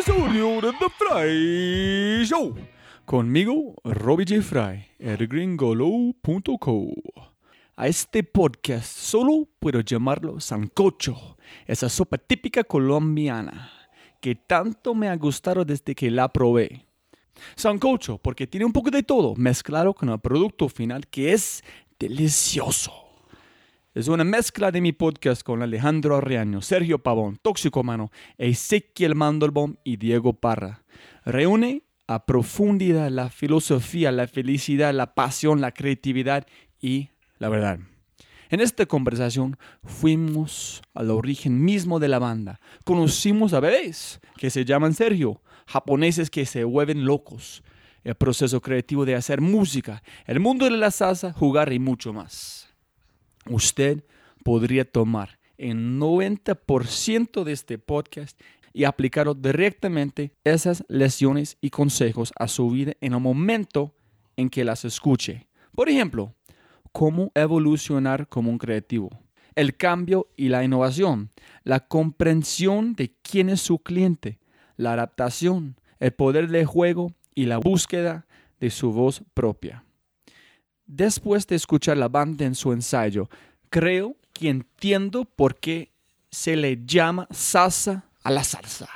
episodio de The Fry Show. Conmigo, Robbie J. Fry, elgringolo.co. A este podcast solo puedo llamarlo sancocho, esa sopa típica colombiana que tanto me ha gustado desde que la probé. Sancocho porque tiene un poco de todo mezclado con el producto final que es delicioso. Es una mezcla de mi podcast con Alejandro Arriaño, Sergio Pavón, Tóxico Mano, Ezequiel Mandelbaum y Diego Parra. Reúne a profundidad la filosofía, la felicidad, la pasión, la creatividad y la verdad. En esta conversación fuimos al origen mismo de la banda. Conocimos a bebés que se llaman Sergio, japoneses que se vuelven locos, el proceso creativo de hacer música, el mundo de la salsa, jugar y mucho más usted podría tomar el 90% de este podcast y aplicarlo directamente esas lecciones y consejos a su vida en el momento en que las escuche. Por ejemplo, cómo evolucionar como un creativo, el cambio y la innovación, la comprensión de quién es su cliente, la adaptación, el poder de juego y la búsqueda de su voz propia. Después de escuchar la banda en su ensayo, creo que entiendo por qué se le llama salsa a la salsa.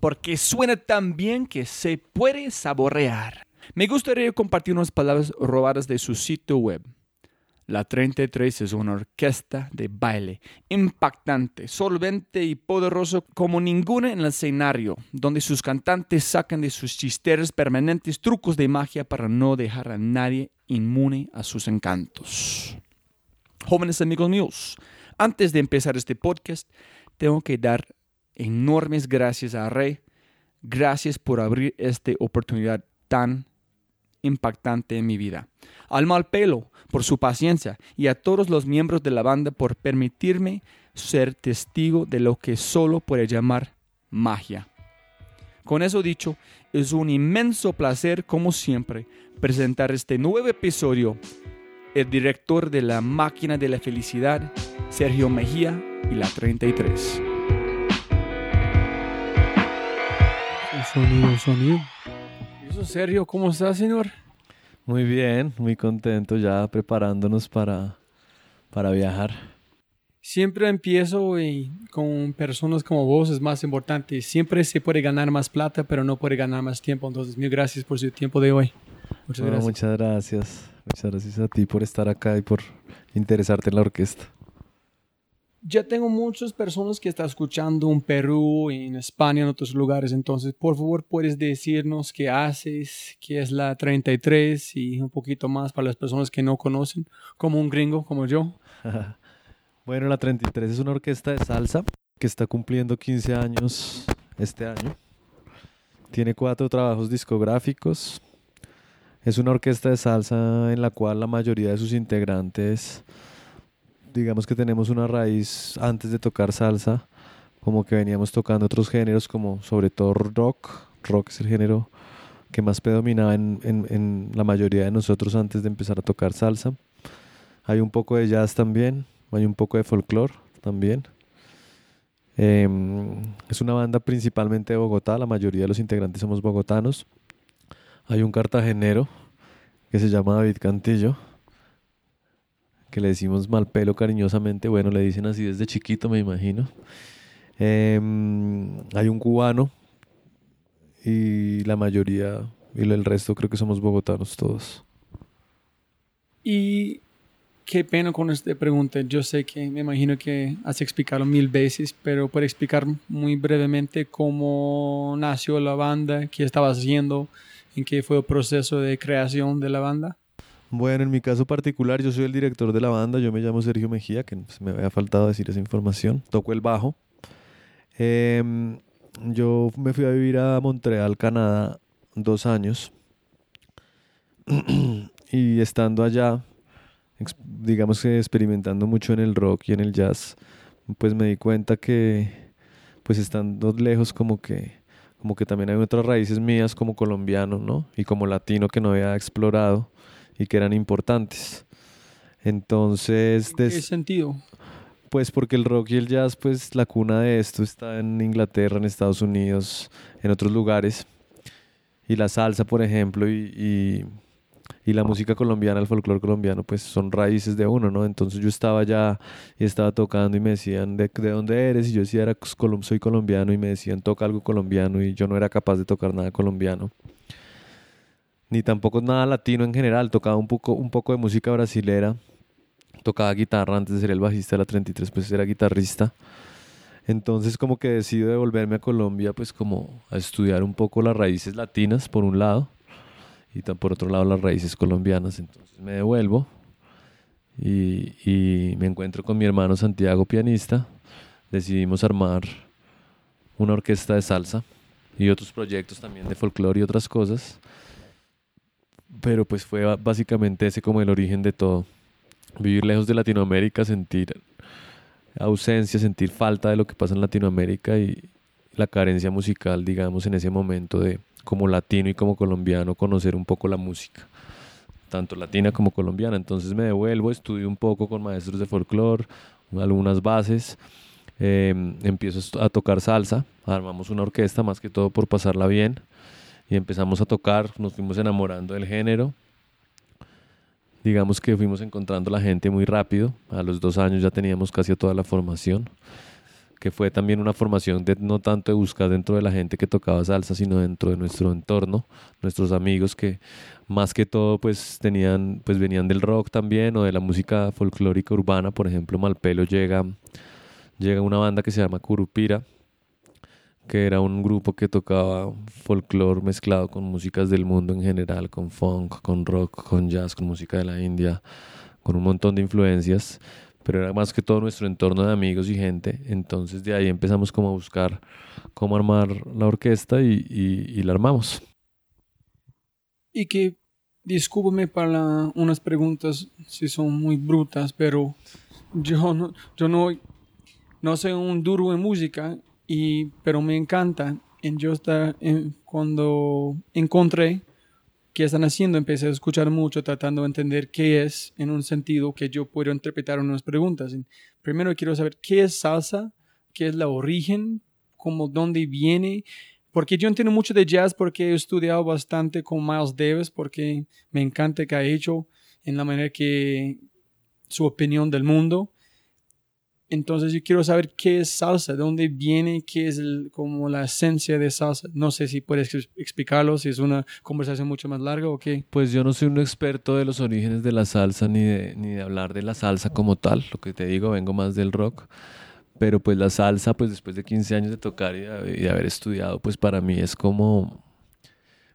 Porque suena tan bien que se puede saborear. Me gustaría compartir unas palabras robadas de su sitio web. La 33 es una orquesta de baile impactante, solvente y poderoso como ninguna en el escenario, donde sus cantantes sacan de sus chisteros permanentes trucos de magia para no dejar a nadie inmune a sus encantos. Jóvenes amigos míos, antes de empezar este podcast, tengo que dar enormes gracias a Rey. Gracias por abrir esta oportunidad tan impactante en mi vida. Al pelo por su paciencia y a todos los miembros de la banda por permitirme ser testigo de lo que solo puede llamar magia. Con eso dicho, es un inmenso placer, como siempre, presentar este nuevo episodio. El director de la Máquina de la Felicidad, Sergio Mejía y la 33. Sonido, sonido. Eso, Sergio, ¿cómo está, señor? Muy bien, muy contento ya preparándonos para, para viajar. Siempre empiezo y con personas como vos es más importante. Siempre se puede ganar más plata, pero no puede ganar más tiempo. Entonces, mil gracias por su tiempo de hoy. Muchas gracias. Muchas gracias. Muchas gracias a ti por estar acá y por interesarte en la orquesta. Ya tengo muchas personas que están escuchando en Perú, en España, en otros lugares. Entonces, por favor, puedes decirnos qué haces, qué es la 33 y un poquito más para las personas que no conocen, como un gringo como yo. Bueno, la 33 es una orquesta de salsa que está cumpliendo 15 años este año. Tiene cuatro trabajos discográficos. Es una orquesta de salsa en la cual la mayoría de sus integrantes, digamos que tenemos una raíz antes de tocar salsa, como que veníamos tocando otros géneros como sobre todo rock. Rock es el género que más predominaba en, en la mayoría de nosotros antes de empezar a tocar salsa. Hay un poco de jazz también hay un poco de folclore también. Em, es una banda principalmente de Bogotá, la mayoría de los integrantes somos bogotanos. Hay un cartagenero que se llama David Cantillo, que le decimos mal pelo cariñosamente, bueno, le dicen así desde chiquito, me imagino. Em, hay un cubano y la mayoría y el resto creo que somos bogotanos todos. Y Qué pena con esta pregunta. Yo sé que me imagino que has explicado mil veces, pero puede explicar muy brevemente cómo nació la banda, qué estaba haciendo, en qué fue el proceso de creación de la banda. Bueno, en mi caso particular, yo soy el director de la banda. Yo me llamo Sergio Mejía, que me había faltado decir esa información. Toco el bajo. Em, yo me fui a vivir a Montreal, Canadá, dos años. y estando allá, digamos que experimentando mucho en el rock y en el jazz, pues me di cuenta que pues estando lejos como que como que también hay otras raíces mías como colombiano, ¿no? Y como latino que no había explorado y que eran importantes. Entonces, ¿En qué sentido? Pues porque el rock y el jazz, pues la cuna de esto está en Inglaterra, en Estados Unidos, en otros lugares. Y la salsa, por ejemplo, y y la música colombiana, el folclore colombiano, pues son raíces de uno, ¿no? Entonces yo estaba allá y estaba tocando y me decían, ¿de, de dónde eres? Y yo decía, era, soy colombiano y me decían, toca algo colombiano y yo no era capaz de tocar nada colombiano. Ni tampoco nada latino en general, tocaba un poco, un poco de música brasilera, tocaba guitarra antes de ser el bajista de la 33, pues era guitarrista. Entonces como que decido devolverme a Colombia pues como a estudiar un poco las raíces latinas por un lado y por otro lado las raíces colombianas. Entonces me devuelvo y, me encuentro con mi hermano Santiago, pianista. Decidimos armar una orquesta de salsa y otros proyectos también de folclore y otras cosas. Pero pues fue básicamente ese como el origen de todo. Vivir lejos de Latinoamérica, sentir ausencia, sentir falta de lo que pasa en Latinoamérica y la carencia musical, digamos, en ese momento de, como latino y como colombiano conocer un poco la música, tanto latina como colombiana. Entonces me devuelvo, estudio un poco con maestros de folclore, algunas bases, em, empiezo a tocar salsa, armamos una orquesta más que todo por pasarla bien y empezamos a tocar, nos fuimos enamorando del género. Digamos que fuimos encontrando la gente muy rápido, a los dos años ya teníamos casi toda la formación que fue también una formación de no tanto de buscar dentro de la gente que tocaba salsa, sino dentro de nuestro entorno, nuestros amigos que más que todo pues tenían, pues venían del rock también o de la música folclórica urbana, por ejemplo Malpelo llega, llega una banda que se llama Curupira, que era un grupo que tocaba folclore mezclado con músicas del mundo en general, con funk, con rock, con jazz, con música de la India, con un montón de influencias pero era más que todo nuestro entorno de amigos y gente. Entonces de ahí empezamos como a buscar cómo armar la orquesta y, y, la armamos. Y que, discúlpeme para unas preguntas si son muy brutas, pero yo no, yo no no soy un duro en música, y, pero me encanta. En yo está, cuando encontré qué están haciendo, empecé a escuchar mucho, tratando de entender qué es en un sentido que yo puedo interpretar unas preguntas. Primero quiero saber qué es salsa, qué es la origen, cómo, dónde viene, porque yo entiendo mucho de jazz porque he estudiado bastante con Miles Davis, porque me encanta que ha hecho en la manera que su opinión del mundo. Entonces yo quiero saber qué es salsa, de dónde viene, qué es como la esencia de salsa. No sé si puedes explicarlo, si es una conversación mucho más larga o qué. Pues yo no soy un experto de los orígenes de la salsa ni de, ni de hablar de la salsa como tal. Lo que te digo, vengo más del rock. Pero pues la salsa, pues después de 15 años de tocar y de, haber estudiado, pues para mí es como,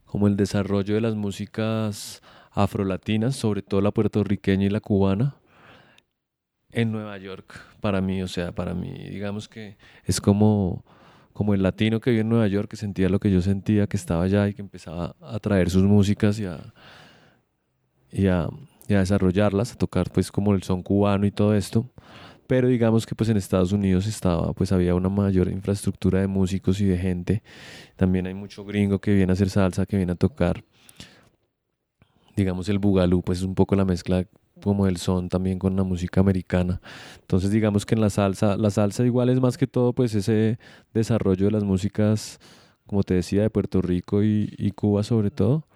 como el desarrollo de las músicas afrolatinas, sobre todo la puertorriqueña y la cubana en Nueva York para mí, o sea, para mí digamos que es como, como el latino que vive en Nueva York, que sentía lo que yo sentía, que estaba allá y que empezaba a traer sus músicas y a, y a, desarrollarlas, a tocar pues como el son cubano y todo esto. Pero digamos que pues en Estados Unidos estaba, pues había una mayor infraestructura de músicos y de gente. También hay mucho gringo que viene a hacer salsa, que viene a tocar. Digamos el bugalú, pues es un poco la mezcla como el son también con la música americana. Entonces digamos que en la salsa, la salsa igual es más que todo pues ese desarrollo de las músicas, como te decía, de Puerto Rico y, Cuba sobre todo,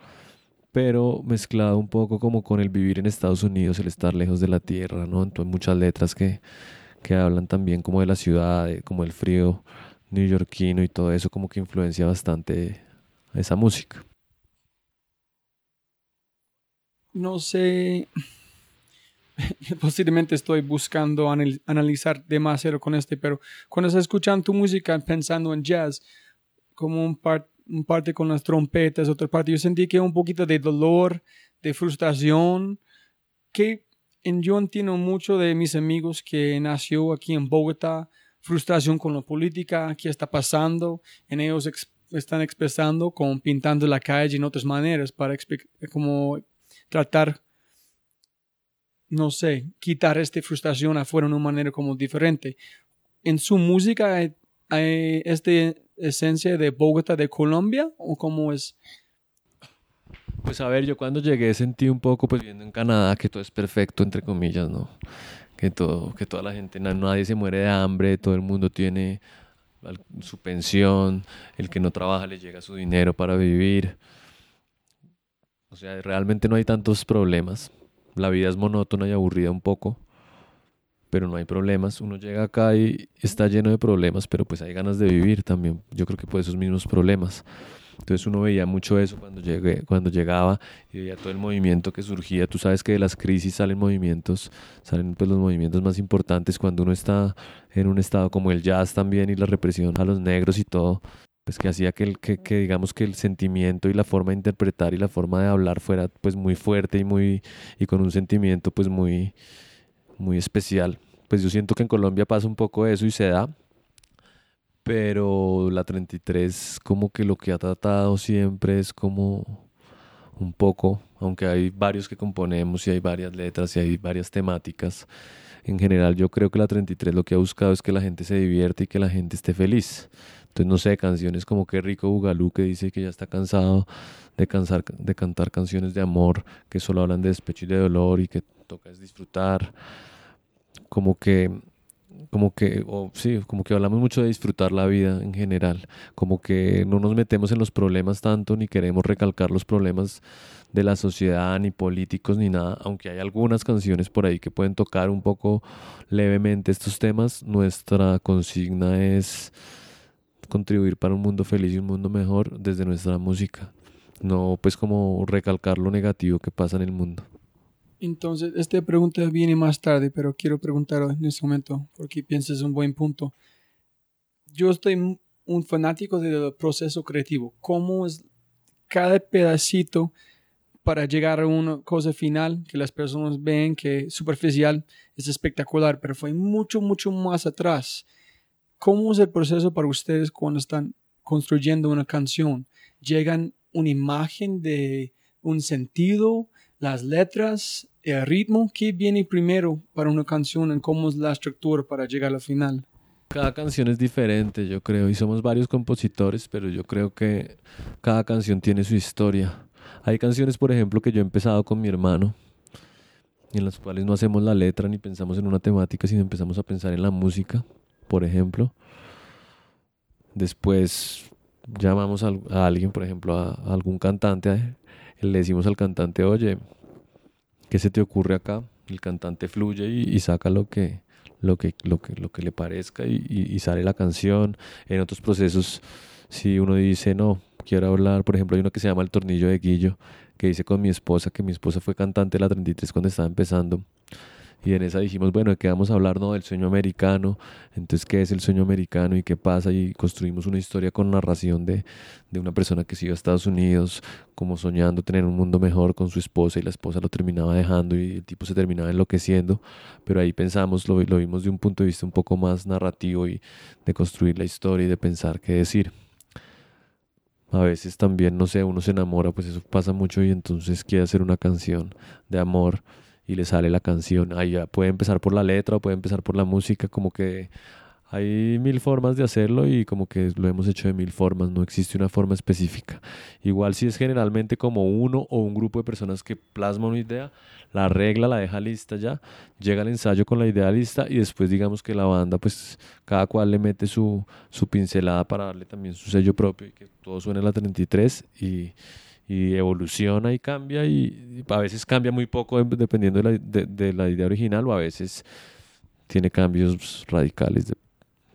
pero mezclado un poco como con el vivir en Estados Unidos, el estar lejos de la tierra, ¿no? Entonces muchas letras que, que hablan también como de la ciudad, como el frío neoyorquino y todo eso como que influencia bastante esa música. No sé, posiblemente estoy buscando analizar demasiado con este, pero cuando estás escuchando tu música pensando en jazz, como un, parte con las trompetas, otra parte, yo sentí que un poquito de dolor, de frustración, que en, yo entiendo mucho de mis amigos que nació aquí en Bogotá, frustración con la política, qué está pasando, en ellos están expresando con pintando la calle en otras maneras para como tratar no sé, quitar esta frustración afuera de una manera como diferente. En su música hay, esta esencia de Bogotá, de Colombia, o cómo es? Pues a ver, yo cuando llegué sentí un poco, pues viendo en Canadá, que todo es perfecto, entre comillas, ¿no? Que todo, que toda la gente, nadie se muere de hambre, todo el mundo tiene su pensión, el que no trabaja le llega su dinero para vivir. O sea, realmente no hay tantos problemas la vida es monótona y aburrida un poco, pero no hay problemas. Uno llega acá y está lleno de problemas, pero pues hay ganas de vivir también. Yo creo que por esos mismos problemas. Entonces uno veía mucho eso cuando, llegué, cuando llegaba y veía todo el movimiento que surgía. Tú sabes que de las crisis salen movimientos, salen pues los movimientos más importantes cuando uno está en un estado como el jazz también y la represión a los negros y todo pues que hacía que, el, que, que, digamos que el sentimiento y la forma de interpretar y la forma de hablar fuera pues muy fuerte y muy y con un sentimiento pues muy muy especial. Pues yo siento que en Colombia pasa un poco eso y se da pero la 33 como que lo que ha tratado siempre es como un poco aunque hay varios que componemos y hay varias letras y hay varias temáticas en general yo creo que la 33 lo que ha buscado es que la gente se divierte y que la gente esté feliz entonces, no sé, canciones como Qué rico Bugalú, que dice que ya está cansado de, cansar, de cantar canciones de amor que solo hablan de despecho y de dolor y que toca es disfrutar. Como que, como que, sí, como que hablamos mucho de disfrutar la vida en general. Como que no nos metemos en los problemas tanto, ni queremos recalcar los problemas de la sociedad, ni políticos, ni nada. Aunque hay algunas canciones por ahí que pueden tocar un poco levemente estos temas, nuestra consigna es contribuir para un mundo feliz y un mundo mejor desde nuestra música, no pues como recalcar lo negativo que pasa en el mundo. Entonces, esta pregunta viene más tarde, pero quiero preguntar en este momento, porque piensas un buen punto. Yo estoy un fanático del proceso creativo. ¿Cómo es cada pedacito para llegar a una cosa final que las personas ven que superficial es espectacular, pero fue mucho, mucho más atrás. ¿Cómo es el proceso para ustedes cuando están construyendo una canción? ¿Llegan una imagen de un sentido, las letras, el ritmo? ¿Qué viene primero para una canción y cómo es la estructura para llegar al final? Cada canción es diferente, yo creo, y somos varios compositores, pero yo creo que cada canción tiene su historia. Hay canciones, por ejemplo, que yo he empezado con mi hermano, en las cuales no hacemos la letra ni pensamos en una temática, sino empezamos a pensar en la música, por ejemplo. Después llamamos a, alguien, por ejemplo, a, algún cantante, le decimos al cantante, oye, ¿qué se te ocurre acá? El cantante fluye y, saca lo que, lo, que, lo, que, lo que le parezca y, y sale la canción. En otros procesos, si uno dice, no, quiero hablar, por ejemplo, hay uno que se llama El Tornillo de Guillo, que hice con mi esposa, que mi esposa fue cantante de la 33 cuando estaba empezando. Y en esa dijimos, bueno, ¿de qué vamos a hablar? No, del sueño americano. Entonces, ¿qué es el sueño americano y qué pasa? Y construimos una historia con narración de, de una persona que se iba a Estados Unidos, como soñando tener un mundo mejor con su esposa y la esposa lo terminaba dejando y el tipo se terminaba enloqueciendo. Pero ahí pensamos, lo, lo vimos de un punto de vista un poco más narrativo y de construir la historia y de pensar qué decir a veces también, no sé, uno se enamora, pues eso pasa mucho y entonces quiere hacer una canción de amor y le sale la canción. Ahí ya puede empezar por la letra o puede empezar por la música, como que hay mil formas de hacerlo y como que lo hemos hecho de mil formas, no existe una forma específica. Igual si es generalmente como uno o un grupo de personas que plasma una idea, la regla la deja lista ya, llega el ensayo con la idea lista y después digamos que la banda pues cada cual le mete su, su pincelada para darle también su sello propio y que todo suene a la 33 y, y evoluciona y cambia y, a veces cambia muy poco dependiendo de la, de la idea original o a veces tiene cambios radicales de,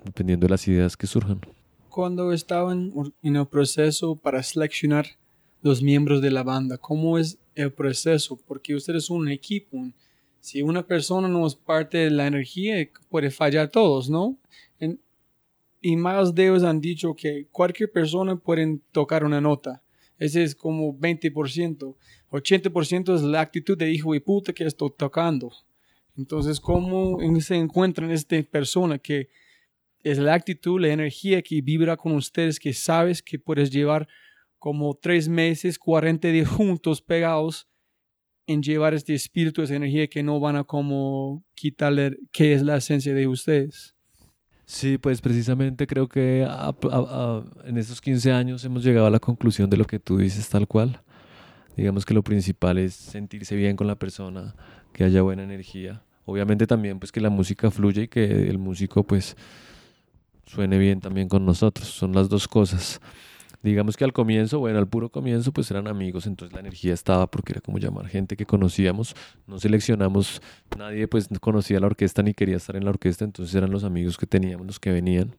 dependiendo de las ideas que surjan. Cuando estaban en el proceso para seleccionar los miembros de la banda, ¿cómo es el proceso? Porque ustedes son un equipo. Si una persona no es parte de la energía, puede fallar todos, ¿no? y más de ellos han dicho que cualquier persona puede tocar una nota. Ese es como 20%. 80% es la actitud de hijo y puta que estoy tocando. Entonces, ¿cómo se encuentran esta persona que es la actitud, la energía que vibra con ustedes, que sabes que puedes llevar como tres meses, 40 días juntos, pegados, en llevar este espíritu, esa energía que no van a como quitarle, que es la esencia de ustedes. Sí, pues precisamente creo que en estos 15 años hemos llegado a la conclusión de lo que tú dices tal cual. Digamos que lo principal es sentirse bien con la persona, que haya buena energía. Obviamente también pues que la música fluya y que el músico pues suene bien también con nosotros. Son las dos cosas. Digamos que al comienzo, bueno, al puro comienzo, pues eran amigos, entonces la energía estaba porque era como llamar gente que conocíamos. No seleccionamos, nadie pues conocía la orquesta ni quería estar en la orquesta, entonces eran los amigos que teníamos los que venían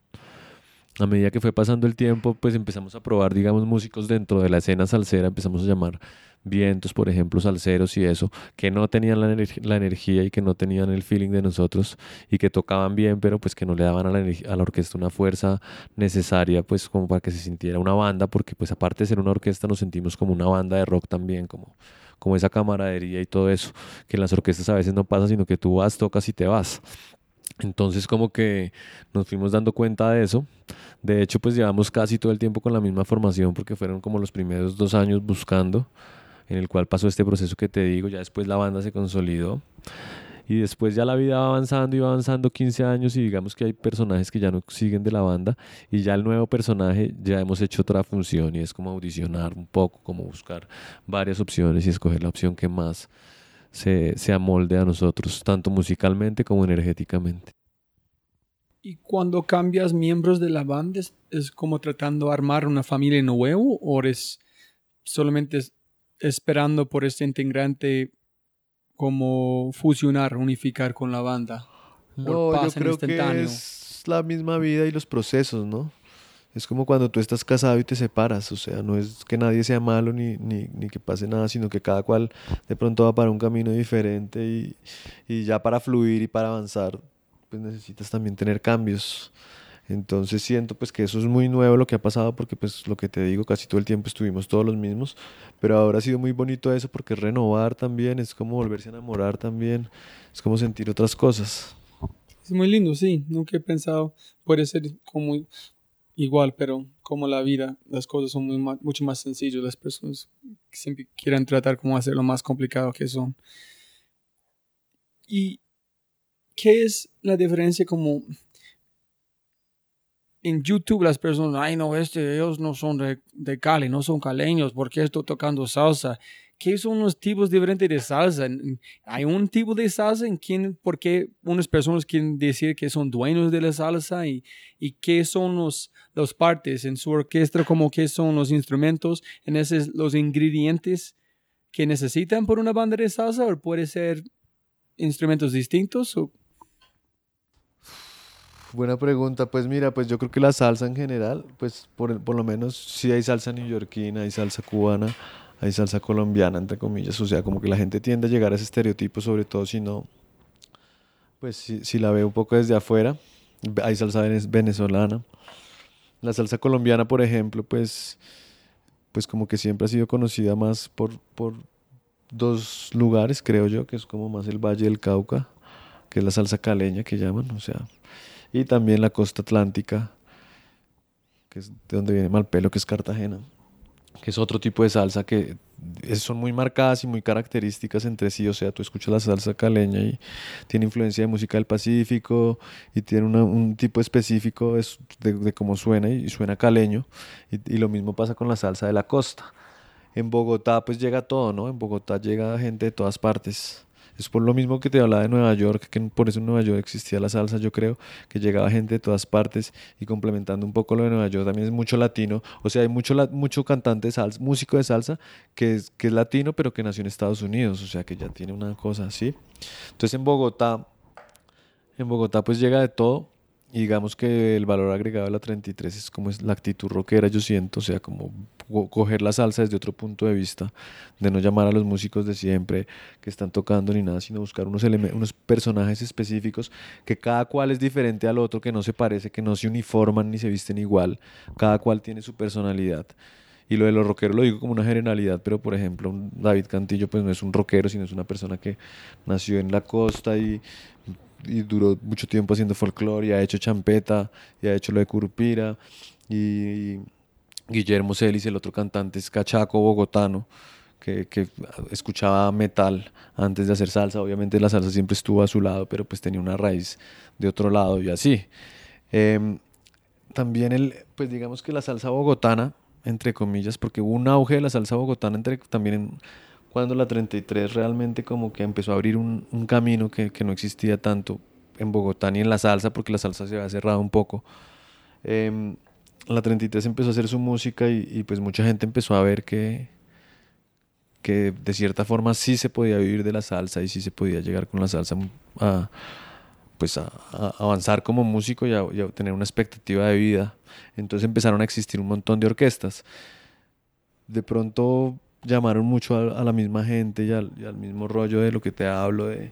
a medida que fue pasando el tiempo, pues empezamos a probar, digamos, músicos dentro de la escena salsera, empezamos a llamar vientos, por ejemplo, salseros y eso, que no tenían la, energía y que no tenían el feeling de nosotros y que tocaban bien, pero pues que no le daban a la, a la orquesta una fuerza necesaria, pues como para que se sintiera una banda, porque pues aparte de ser una orquesta nos sentimos como una banda de rock también, como, como esa camaradería y todo eso, que en las orquestas a veces no pasa, sino que tú vas, tocas y te vas. Entonces como que nos fuimos dando cuenta de eso. De hecho, pues llevamos casi todo el tiempo con la misma formación porque fueron como los primeros dos años buscando, en el cual pasó este proceso que te digo, ya después la banda se consolidó. Y después ya la vida va avanzando y va avanzando 15 años y digamos que hay personajes que ya no siguen de la banda y ya el nuevo personaje ya hemos hecho otra función y es como audicionar un poco, como buscar varias opciones y escoger la opción que más se, se amolde a nosotros, tanto musicalmente como energéticamente. ¿Y cuando cambias miembros de la banda es, como tratando de armar una familia nueva o eres solamente esperando por este integrante como fusionar, unificar con la banda? No, yo creo que es la misma vida y los procesos, ¿no? Es como cuando tú estás casado y te separas, o sea, no es que nadie sea malo ni, ni, ni que pase nada, sino que cada cual de pronto va para un camino diferente y, y ya para fluir y para avanzar, pues necesitas también tener cambios. Entonces siento pues que eso es muy nuevo lo que ha pasado porque pues lo que te digo, casi todo el tiempo estuvimos todos los mismos, pero ahora ha sido muy bonito eso porque renovar también, es como volverse a enamorar también, es como sentir otras cosas. Es muy lindo, sí, nunca he pensado, puede ser como igual, pero como la vida, las cosas son muy, mucho más sencillas. Las personas siempre quieren tratar como hacer lo más complicado que son. ¿Y qué es la diferencia como en YouTube las personas, ay no, este, ellos no son de, de Cali, no son caleños, ¿por qué estoy tocando salsa? ¿Qué son los tipos diferentes de salsa? ¿Hay un tipo de salsa en quien, por qué unas personas quieren decir que son dueños de la salsa y, y qué son los, los partes en su orquesta, como qué son los instrumentos, en esos, los ingredientes que necesitan por una banda de salsa o puede ser instrumentos distintos? O? Buena pregunta. Pues mira, pues yo creo que la salsa en general, pues por, por lo menos si hay salsa neoyorquina, hay salsa cubana, hay salsa colombiana, entre comillas. O sea, como que la gente tiende a llegar a ese estereotipo, sobre todo si no, pues si, si la ve un poco desde afuera. Hay salsa venezolana. La salsa colombiana, por ejemplo, pues, pues como que siempre ha sido conocida más por, por dos lugares, creo yo, que es como más el Valle del Cauca, que es la salsa caleña que llaman, o sea, y también la costa atlántica, que es de donde viene Malpelo, que es Cartagena que es otro tipo de salsa que son muy marcadas y muy características entre sí. O sea, tú escuchas la salsa caleña y tiene influencia de música del Pacífico y tiene un tipo específico de, cómo suena y, suena caleño. Y, y, lo mismo pasa con la salsa de la costa. En Bogotá pues llega todo, ¿no? En Bogotá llega gente de todas partes. Es por lo mismo que te hablaba de Nueva York, que por eso en Nueva York existía la salsa, yo creo, que llegaba gente de todas partes y complementando un poco lo de Nueva York, también es mucho latino, o sea, hay mucho, mucho cantante salsa, músico de salsa que es, que es latino, pero que nació en Estados Unidos, o sea, que ya tiene una cosa así. Entonces en Bogotá, en Bogotá pues llega de todo y digamos que el valor agregado de la 33 es como es la actitud rockera, yo siento, o sea, como coger la salsa desde otro punto de vista, de no llamar a los músicos de siempre que están tocando ni nada, sino buscar unos, unos personajes específicos que cada cual es diferente al otro, que no se parece, que no se uniforman ni se visten igual, cada cual tiene su personalidad. Y lo de los rockeros lo digo como una generalidad, pero por ejemplo, David Cantillo pues no es un rockero, sino es una persona que nació en la costa y y duró mucho tiempo haciendo folclore y ha hecho champeta y ha hecho lo de Curupira y Guillermo Celis, el otro cantante es cachaco bogotano que, que, escuchaba metal antes de hacer salsa, obviamente la salsa siempre estuvo a su lado, pero pues tenía una raíz de otro lado y así. Em, también el, pues digamos que la salsa bogotana, entre comillas, porque hubo un auge de la salsa bogotana entre, también en, cuando la 33 realmente como que empezó a abrir un, un camino que, que, no existía tanto en Bogotá ni en la salsa, porque la salsa se había cerrado un poco. Eh, la 33 empezó a hacer su música y, y, pues mucha gente empezó a ver que, que de cierta forma sí se podía vivir de la salsa y sí se podía llegar con la salsa a, pues a, a avanzar como músico y a, y a tener una expectativa de vida. Entonces empezaron a existir un montón de orquestas. De pronto llamaron mucho a, la misma gente y al, mismo rollo de lo que te hablo, de,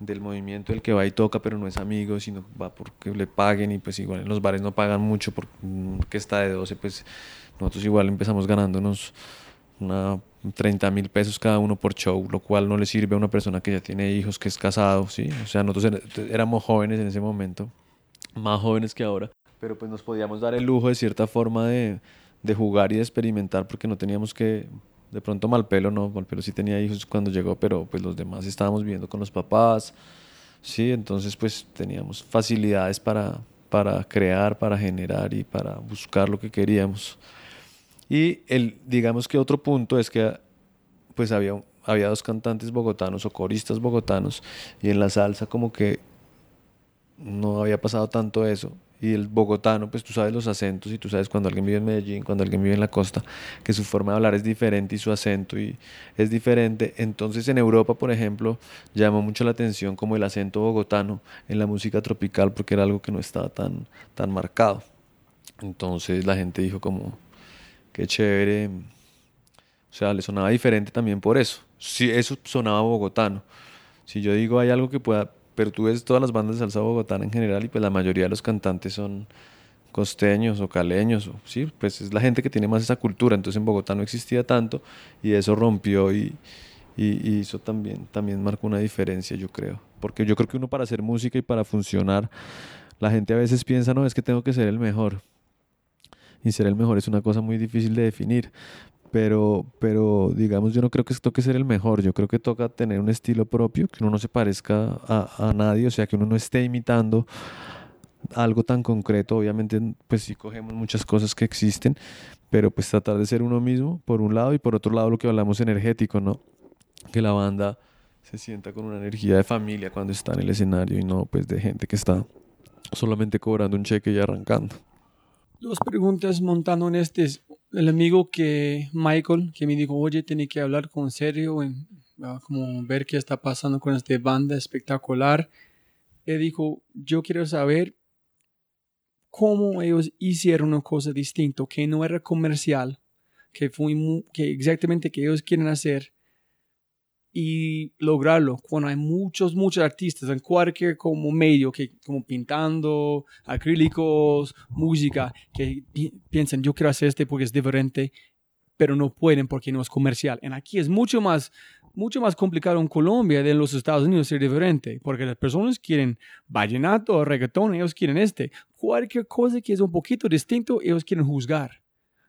del movimiento del que va y toca, pero no es amigo, sino va porque le paguen y pues igual en los bares no pagan mucho porque está de 12, pues nosotros igual empezamos ganándonos una 30 mil pesos cada uno por show, lo cual no le sirve a una persona que ya tiene hijos, que es casado, ¿sí? O sea, nosotros éramos jóvenes en ese momento, más jóvenes que ahora, pero pues nos podíamos dar el lujo de cierta forma de, de jugar y de experimentar porque no teníamos que de pronto Malpelo no, Malpelo sí tenía hijos cuando llegó, pero pues los demás estábamos viviendo con los papás, sí, entonces pues teníamos facilidades para, para crear, para generar y para buscar lo que queríamos. Y el, digamos que otro punto es que pues había, había dos cantantes bogotanos o coristas bogotanos y en la salsa como que no había pasado tanto eso y el bogotano, pues tú sabes los acentos y tú sabes cuando alguien vive en Medellín, cuando alguien vive en la costa, que su forma de hablar es diferente y su acento y es diferente. Entonces en Europa, por ejemplo, llamó mucho la atención como el acento bogotano en la música tropical porque era algo que no estaba tan, tan marcado. Entonces la gente dijo como, qué chévere. O sea, le sonaba diferente también por eso. Sí, eso sonaba bogotano. Si yo digo hay algo que pueda pero tú ves todas las bandas de salsa bogotana en general y pues la mayoría de los cantantes son costeños o caleños, o, sí, pues es la gente que tiene más esa cultura, entonces en Bogotá no existía tanto y eso rompió y, y, eso también, también marcó una diferencia, yo creo, porque yo creo que uno para hacer música y para funcionar, la gente a veces piensa, no, es que tengo que ser el mejor, y ser el mejor es una cosa muy difícil de definir, pero, pero digamos, yo no creo que toque ser el mejor, yo creo que toca tener un estilo propio, que uno no se parezca a, a nadie, o sea, que uno no esté imitando algo tan concreto. Obviamente, pues sí cogemos muchas cosas que existen, pero pues tratar de ser uno mismo, por un lado, y por otro lado lo que hablamos energético, ¿no? Que la banda se sienta con una energía de familia cuando está en el escenario y no pues de gente que está solamente cobrando un cheque y arrancando. Dos preguntas montando en este. El amigo que, Michael, que me dijo, oye, tiene que hablar con serio, en, como ver qué está pasando con esta banda espectacular. Él dijo, yo quiero saber cómo ellos hicieron una cosa distinta, que no era comercial, que fue que exactamente que ellos quieren hacer y lograrlo cuando hay muchos, muchos artistas en cualquier como medio, que como pintando, acrílicos, música, que piensan, yo quiero hacer este porque es diferente, pero no pueden porque no es comercial. En aquí es mucho más, mucho más complicado en Colombia de en los Estados Unidos ser diferente, porque las personas quieren vallenato o reggaetón, ellos quieren este. Cualquier cosa que es un poquito distinto, ellos quieren juzgar.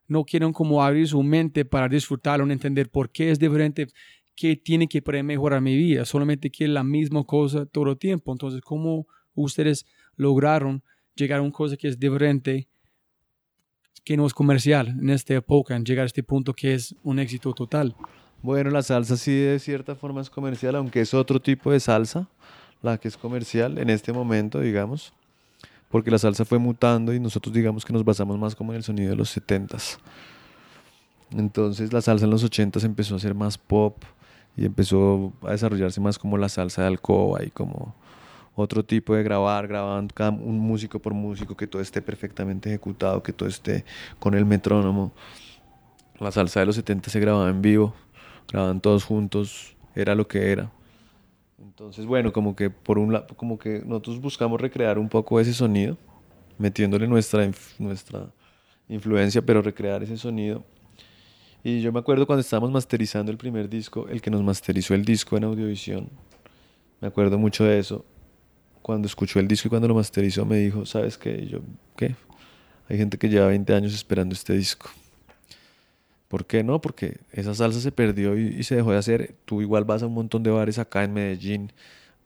No quieren como abrir su mente para disfrutarlo, entender por qué es diferente que tiene que mejorar mi vida, solamente quiere la misma cosa todo el tiempo. Entonces, ¿cómo ustedes lograron llegar a una cosa que es diferente, que no es comercial en esta época, en llegar a este punto que es un éxito total? Bueno, la salsa sí de cierta forma es comercial, aunque es otro tipo de salsa, la que es comercial en este momento, digamos, porque la salsa fue mutando y nosotros digamos que nos basamos más como en el sonido de los 70s. Entonces la salsa en los 80s empezó a ser más pop, y empezó a desarrollarse más como la salsa de alcoba y como otro tipo de grabar, grabando cada un músico por músico, que todo esté perfectamente ejecutado, que todo esté con el metrónomo. La salsa de los 70 se grababa en vivo, grababan todos juntos, era lo que era. Entonces, bueno, como que por un lado, como que nosotros buscamos recrear un poco ese sonido, metiéndole nuestra, nuestra influencia, pero recrear ese sonido y yo me acuerdo cuando estábamos masterizando el primer disco, el que nos masterizó el disco en Audiovisión, me acuerdo mucho de eso. Cuando escuchó el disco y cuando lo masterizó me dijo, ¿sabes qué? Y yo, ¿qué? Hay gente que lleva 20 años esperando este disco. ¿Por qué no? Porque esa salsa se perdió y, se dejó de hacer. Tú igual vas a un montón de bares acá en Medellín,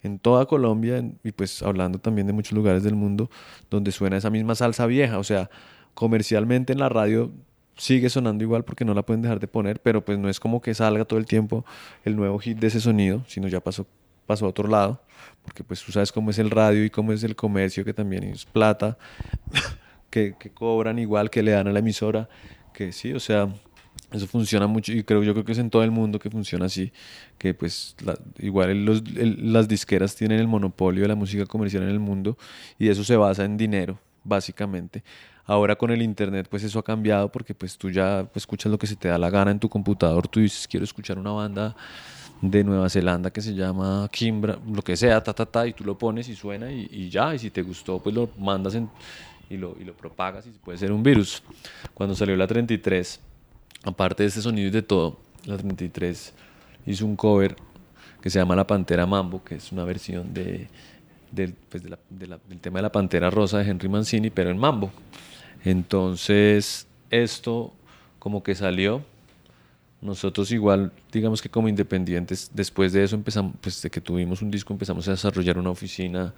en toda Colombia y pues hablando también de muchos lugares del mundo donde suena esa misma salsa vieja. O sea, comercialmente en la radio sigue sonando igual porque no la pueden dejar de poner, pero pues no es como que salga todo el tiempo el nuevo hit de ese sonido, sino ya pasó, pasó a otro lado, porque pues tú sabes cómo es el radio y cómo es el comercio, que también es plata, que, que cobran igual, que le dan a la emisora, que sí, o sea, eso funciona mucho y creo yo creo que es en todo el mundo que funciona así, que pues igual los, las disqueras tienen el monopolio de la música comercial en el mundo y eso se basa en dinero, básicamente. Ahora con el internet pues eso ha cambiado porque pues tú ya pues, escuchas lo que se te da la gana en tu computador, tú dices quiero escuchar una banda de Nueva Zelanda que se llama Kimbra, lo que sea, ta, ta, ta, y tú lo pones y suena y, ya, y si te gustó pues lo mandas y, lo, y lo propagas y puede ser un virus. Cuando salió la 33, aparte de este sonido y de todo, la 33 hizo un cover que se llama La Pantera Mambo, que es una versión de, pues, del tema de la Pantera Rosa de Henry Mancini, pero en Mambo. Entonces, esto como que salió. Nosotros igual, digamos que como independientes, después de eso empezamos, pues de que tuvimos un disco, empezamos a desarrollar una oficina,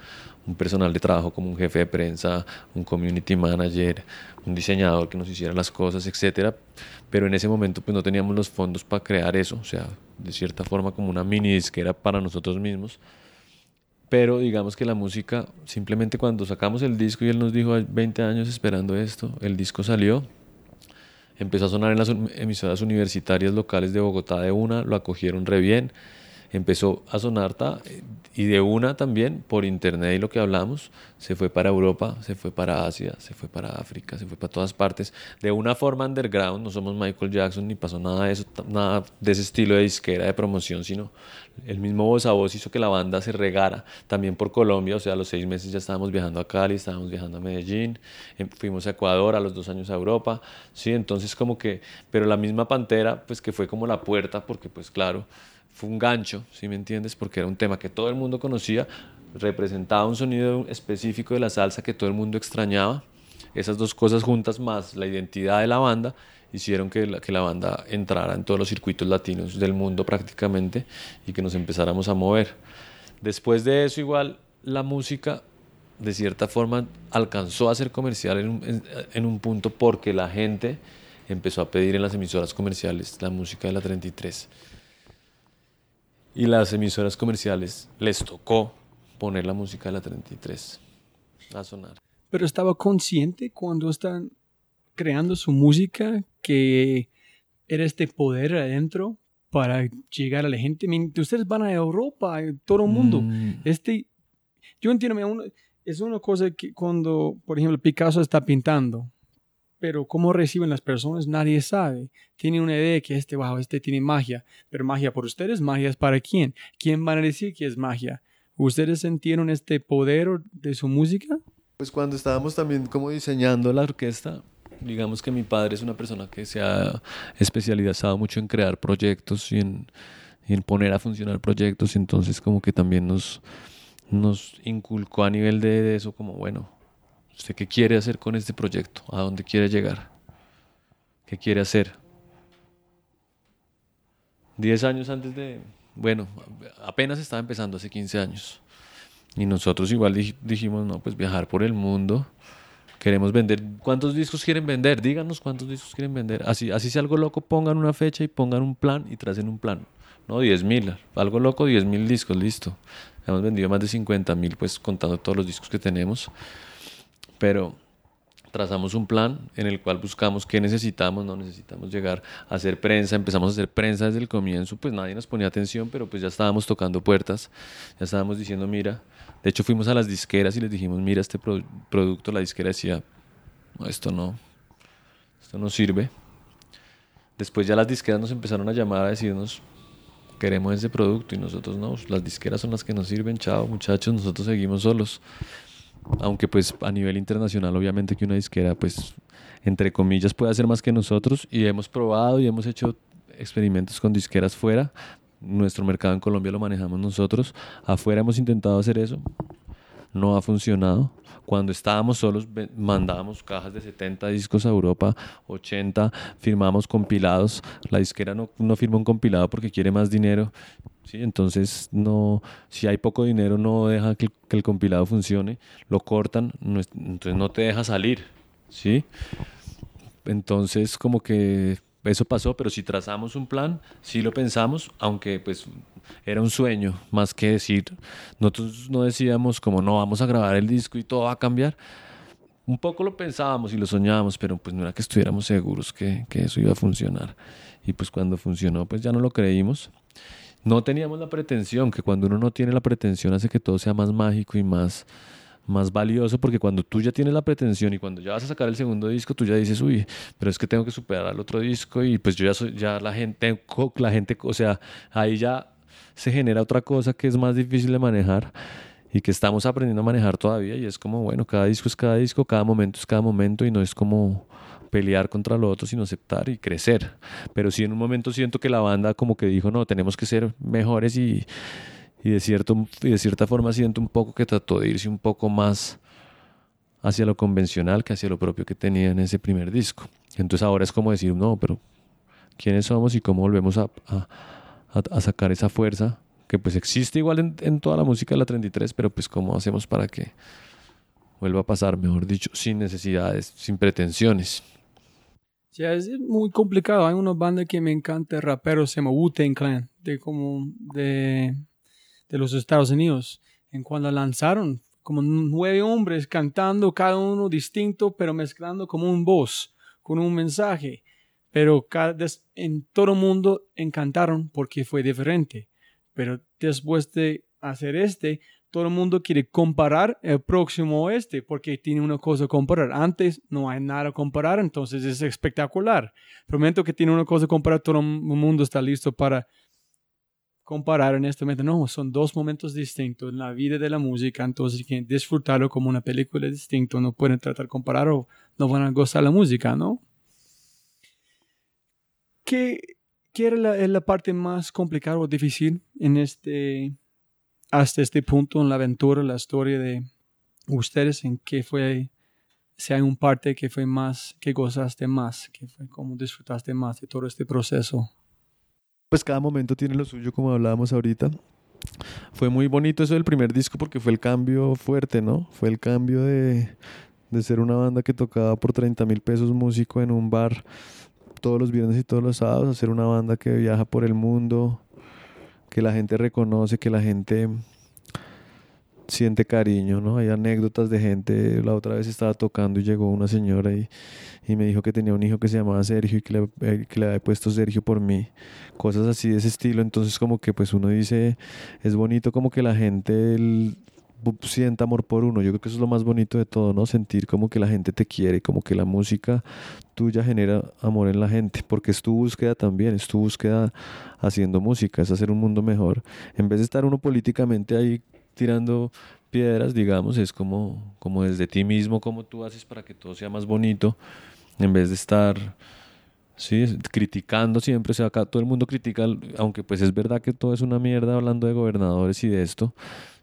un personal de trabajo como un jefe de prensa, un community manager, un diseñador que nos hiciera las cosas, etcétera. Pero en ese momento pues no teníamos los fondos para crear eso, o sea, de cierta forma como una mini disquera para nosotros mismos pero digamos que la música, simplemente cuando sacamos el disco y él nos dijo 20 años esperando esto, el disco salió, empezó a sonar en las emisoras universitarias locales de Bogotá de una, lo acogieron re bien, empezó a sonar y de una también por internet y lo que hablamos, se fue para Europa, se fue para Asia, se fue para África, se fue para todas partes, de una forma underground, no somos Michael Jackson ni pasó nada de eso, nada de ese estilo de disquera de promoción, sino el mismo voz a voz hizo que la banda se regara. También por Colombia, o sea, a los seis meses ya estábamos viajando a Cali, estábamos viajando a Medellín, em, fuimos a Ecuador, a los dos años a Europa, sí, entonces como que, pero la misma Pantera, pues que fue como la puerta, porque pues claro, fue un gancho, si me entiendes? Porque era un tema que todo el mundo conocía, representaba un sonido específico de la salsa que todo el mundo extrañaba. Esas dos cosas juntas más la identidad de la banda hicieron que la, que la banda entrara en todos los circuitos latinos del mundo prácticamente y que nos empezáramos a mover. Después de eso igual la música de cierta forma alcanzó a ser comercial en un, punto porque la gente empezó a pedir en las emisoras comerciales la música de la 33. Y las emisoras comerciales les tocó poner la música de la 33 a sonar. Pero estaba consciente cuando están creando su música que era este poder adentro para llegar a la gente. Ustedes van a Europa, todo el mundo. Mm. Este, yo entiendo, es una cosa que cuando, por ejemplo, Picasso está pintando, pero cómo reciben las personas nadie sabe. Tiene una idea que este, wow, este tiene magia, pero magia por ustedes, magia es para quién. ¿Quién van a decir que es magia? ¿Ustedes sintieron este poder de su música? Pues cuando estábamos también como diseñando la orquesta, digamos que mi padre es una persona que se ha especializado mucho en crear proyectos y en, poner a funcionar proyectos, entonces como que también nos, nos inculcó a nivel de eso como, bueno, ¿Usted qué quiere hacer con este proyecto? ¿A dónde quiere llegar? ¿Qué quiere hacer? Diez años antes de, bueno, apenas estaba empezando hace 15 años. Y nosotros igual dijimos, no, pues viajar por el mundo. Queremos vender. ¿Cuántos discos quieren vender? Díganos cuántos discos quieren vender. Así, así sea algo loco, pongan una fecha y pongan un plan y tracen un plan. No, 10 mil. Algo loco, 10 mil discos, listo. Hemos vendido más de 50 mil, pues contando todos los discos que tenemos pero trazamos un plan en el cual buscamos qué necesitamos, no necesitamos llegar a hacer prensa, empezamos a hacer prensa desde el comienzo, pues nadie nos ponía atención, pero pues ya estábamos tocando puertas, ya estábamos diciendo, mira, de hecho fuimos a las disqueras y les dijimos, mira este producto, la disquera decía, no, esto no, esto no sirve. Después ya las disqueras nos empezaron a llamar a decirnos, queremos ese producto y nosotros no, las disqueras son las que nos sirven, chao muchachos, nosotros seguimos solos aunque pues a nivel internacional obviamente que una disquera pues entre comillas puede hacer más que nosotros y hemos probado y hemos hecho experimentos con disqueras fuera. Nuestro mercado en Colombia lo manejamos nosotros. Afuera hemos intentado hacer eso. No ha funcionado. Cuando estábamos solos mandábamos cajas de 70 discos a Europa, 80, firmamos compilados. La disquera no, no firma un compilado porque quiere más dinero ¿sí? Entonces, no, si hay poco dinero, no deja que, el compilado funcione, lo cortan, entonces no te deja salir, ¿sí? Entonces, como que eso pasó, pero si trazamos un plan, sí lo pensamos, aunque pues era un sueño, más que decir, nosotros no decíamos como no, vamos a grabar el disco y todo va a cambiar. Un poco lo pensábamos y lo soñábamos, pero pues no era que estuviéramos seguros que, que eso iba a funcionar. Y pues cuando funcionó, pues ya no lo creímos no teníamos la pretensión, que cuando uno no tiene la pretensión hace que todo sea más mágico y más, más valioso, porque cuando tú ya tienes la pretensión y cuando ya vas a sacar el segundo disco, tú ya dices, uy, pero es que tengo que superar al otro disco y pues yo ya soy, ya la gente, la gente, o sea, ahí ya se genera otra cosa que es más difícil de manejar y que estamos aprendiendo a manejar todavía y es como, bueno, cada disco es cada disco, cada momento es cada momento y no es como pelear contra lo otro, sino aceptar y crecer. Pero sí en un momento siento que la banda como que dijo, no, tenemos que ser mejores y, y de, cierto, y de cierta forma siento un poco que trató de irse un poco más hacia lo convencional que hacia lo propio que tenía en ese primer disco. Entonces ahora es como decir, no, pero ¿quiénes somos y cómo volvemos a, a, a sacar esa fuerza? Que pues existe igual en, en, toda la música de la 33, pero pues cómo hacemos para que vuelva a pasar, mejor dicho, sin necesidades, sin pretensiones. Sí, es muy complicado. Hay una banda que me encanta, raperos, se llama Wu-Tang Clan, de, como de, de los Estados Unidos. En cuando lanzaron, como nueve hombres cantando, cada uno distinto, pero mezclando como un voz, con un mensaje. Pero cada, en todo mundo encantaron porque fue diferente. Pero después de hacer este, todo el mundo quiere comparar el próximo oeste porque tiene una cosa a comparar. Antes no hay nada a comparar, entonces es espectacular. Prometo que tiene una cosa a comparar, todo el mundo está listo para comparar en este momento. No, son dos momentos distintos en la vida de la música, entonces quieren disfrutarlo como una película distinta. No pueden tratar de comparar o no van a gozar la música, ¿no? ¿Qué, era la, la parte más complicada o difícil en este hasta este punto en la aventura, la historia de ustedes, en qué fue, si hay un parte que fue más, que gozaste más, que fue cómo disfrutaste más de todo este proceso. Pues cada momento tiene lo suyo, como hablábamos ahorita. fue muy bonito eso del primer disco porque fue el cambio fuerte, ¿no? Fue el cambio de, de ser una banda que tocaba por 30 mil pesos músico en un bar todos los viernes y todos los sábados, a ser una banda que viaja por el mundo, que la gente reconoce, que la gente siente cariño, ¿no? Hay anécdotas de gente, la otra vez estaba tocando y llegó una señora y, y me dijo que tenía un hijo que se llamaba Sergio y que le, eh, que le había puesto Sergio por mí, cosas así de ese estilo, entonces como que pues uno dice, es bonito como que la gente sienta amor por uno, yo creo que eso es lo más bonito de todo, ¿no? Sentir como que la gente te quiere, como que la música tuya genera amor en la gente, porque es tu búsqueda también, es tu búsqueda haciendo música, es hacer un mundo mejor, en vez de estar uno políticamente ahí tirando piedras, digamos, es como, como desde ti mismo, como tú haces para que todo sea más bonito, en vez de estar sí, criticando siempre, o sea, acá todo el mundo critica, aunque pues es verdad que todo es una mierda hablando de gobernadores y de esto,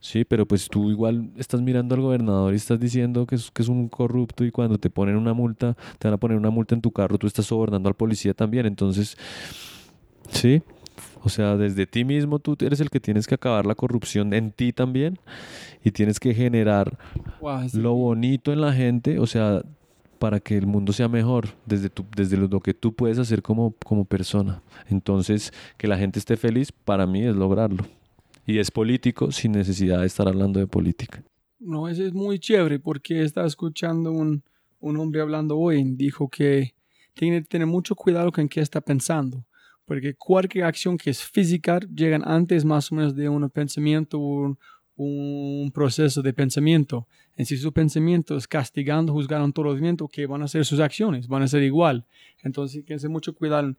sí, pero pues tú igual estás mirando al gobernador y estás diciendo que es, que es un corrupto y cuando te ponen una multa, te van a poner una multa en tu carro, tú estás sobornando al policía también, entonces, sí, o sea, desde ti mismo tú eres el que tienes que acabar la corrupción en ti también y tienes que generar lo bonito en la gente, o sea, para que el mundo sea mejor desde, tu, desde lo que tú puedes hacer como, como persona. Entonces, que la gente esté feliz, para mí es lograrlo. Y es político sin necesidad de estar hablando de política. No, eso es muy chévere porque estaba escuchando un, un hombre hablando hoy, dijo que tiene que tener mucho cuidado con qué está pensando porque cualquier acción que es física llega antes más o menos de un pensamiento, un, un proceso de pensamiento. En si su pensamiento es castigando, juzgando todo el movimiento, que van a ser sus acciones, van a ser igual. Entonces, hay mucho cuidado.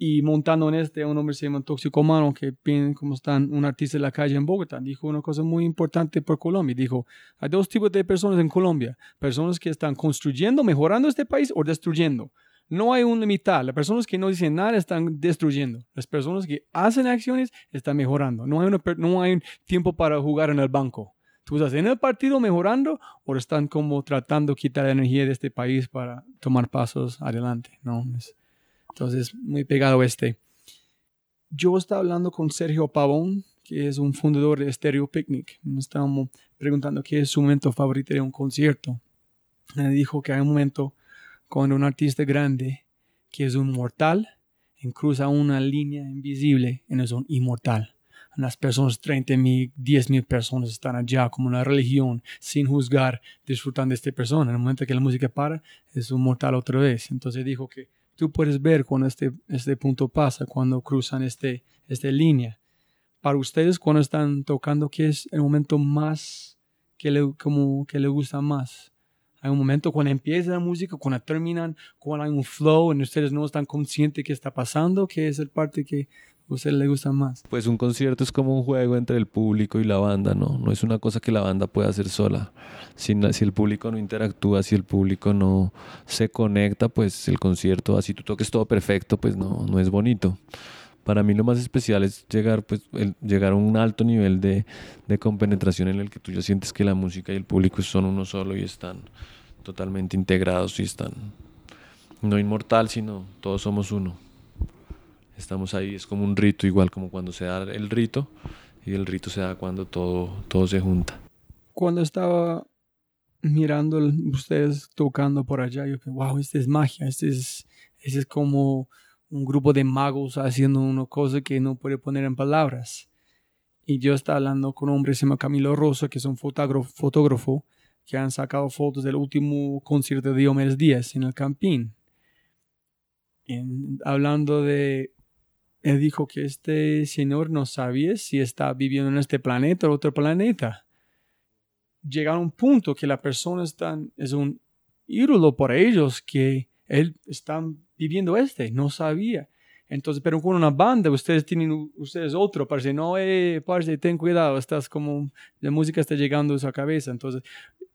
Y montando en este, un hombre se llama Toxicomano, que viene como están un artista de la calle en Bogotá, dijo una cosa muy importante por Colombia. Dijo, hay dos tipos de personas en Colombia. Personas que están construyendo, mejorando este país o destruyendo. No hay una mitad. Las personas que no dicen nada están destruyendo. Las personas que hacen acciones están mejorando. No hay, no hay un tiempo para jugar en el banco. ¿Tú estás en el partido mejorando o están como tratando de quitar la energía de este país para tomar pasos adelante? No, entonces, muy pegado este. Yo estaba hablando con Sergio Pavón, que es un fundador de Stereo Picnic. Nos estábamos preguntando qué es su momento favorito de un concierto. Me dijo que hay un momento con un artista grande que es un mortal cruza una línea invisible es un inmortal. Las personas, 30 mil, 10 mil personas están allá como una religión, sin juzgar, disfrutando de esta persona. En el momento que la música para, es un mortal otra vez. Entonces dijo que tú puedes ver cuando este, este punto pasa, cuando cruzan este, esta línea. Para ustedes, cuando están tocando, ¿qué es el momento más que le, como, que le gusta más? Hay un momento cuando empieza la música, cuando terminan, cuando hay un flow y ustedes no están conscientes que está pasando, que es el parte que a usted le gusta más. Pues un concierto es como un juego entre el público y la banda, ¿no? No es una cosa que la banda pueda hacer sola. Si, si el público no interactúa, si el público no se conecta, pues el concierto, así tú toques todo perfecto, pues no, no es bonito para mí lo más especial es llegar, pues, llegar a un alto nivel de, de, compenetración en el que tú ya sientes que la música y el público son uno solo y están totalmente integrados y están no inmortal, sino todos somos uno. Estamos ahí, es como un rito, igual como cuando se da el rito y el rito se da cuando todo, todo se junta. Cuando estaba mirando ustedes tocando por allá, yo pensé, wow, esta es magia, este es, este es como un grupo de magos haciendo una cosa que no puede poner en palabras. Y yo estaba hablando con un hombre que se llama Camilo Rosa, que es un fotógrafo, que han sacado fotos del último concierto de Diomedes Díaz en el Campín. hablando de, él dijo que este señor no sabía si está viviendo en este planeta o otro planeta. Llega a un punto que la persona está, es un ídolo para ellos que él está viviendo este, no sabía. Entonces, pero con una banda, ustedes tienen, ustedes otro, parece, no, eh, parece, ten cuidado, estás como, la música está llegando a su cabeza. Entonces,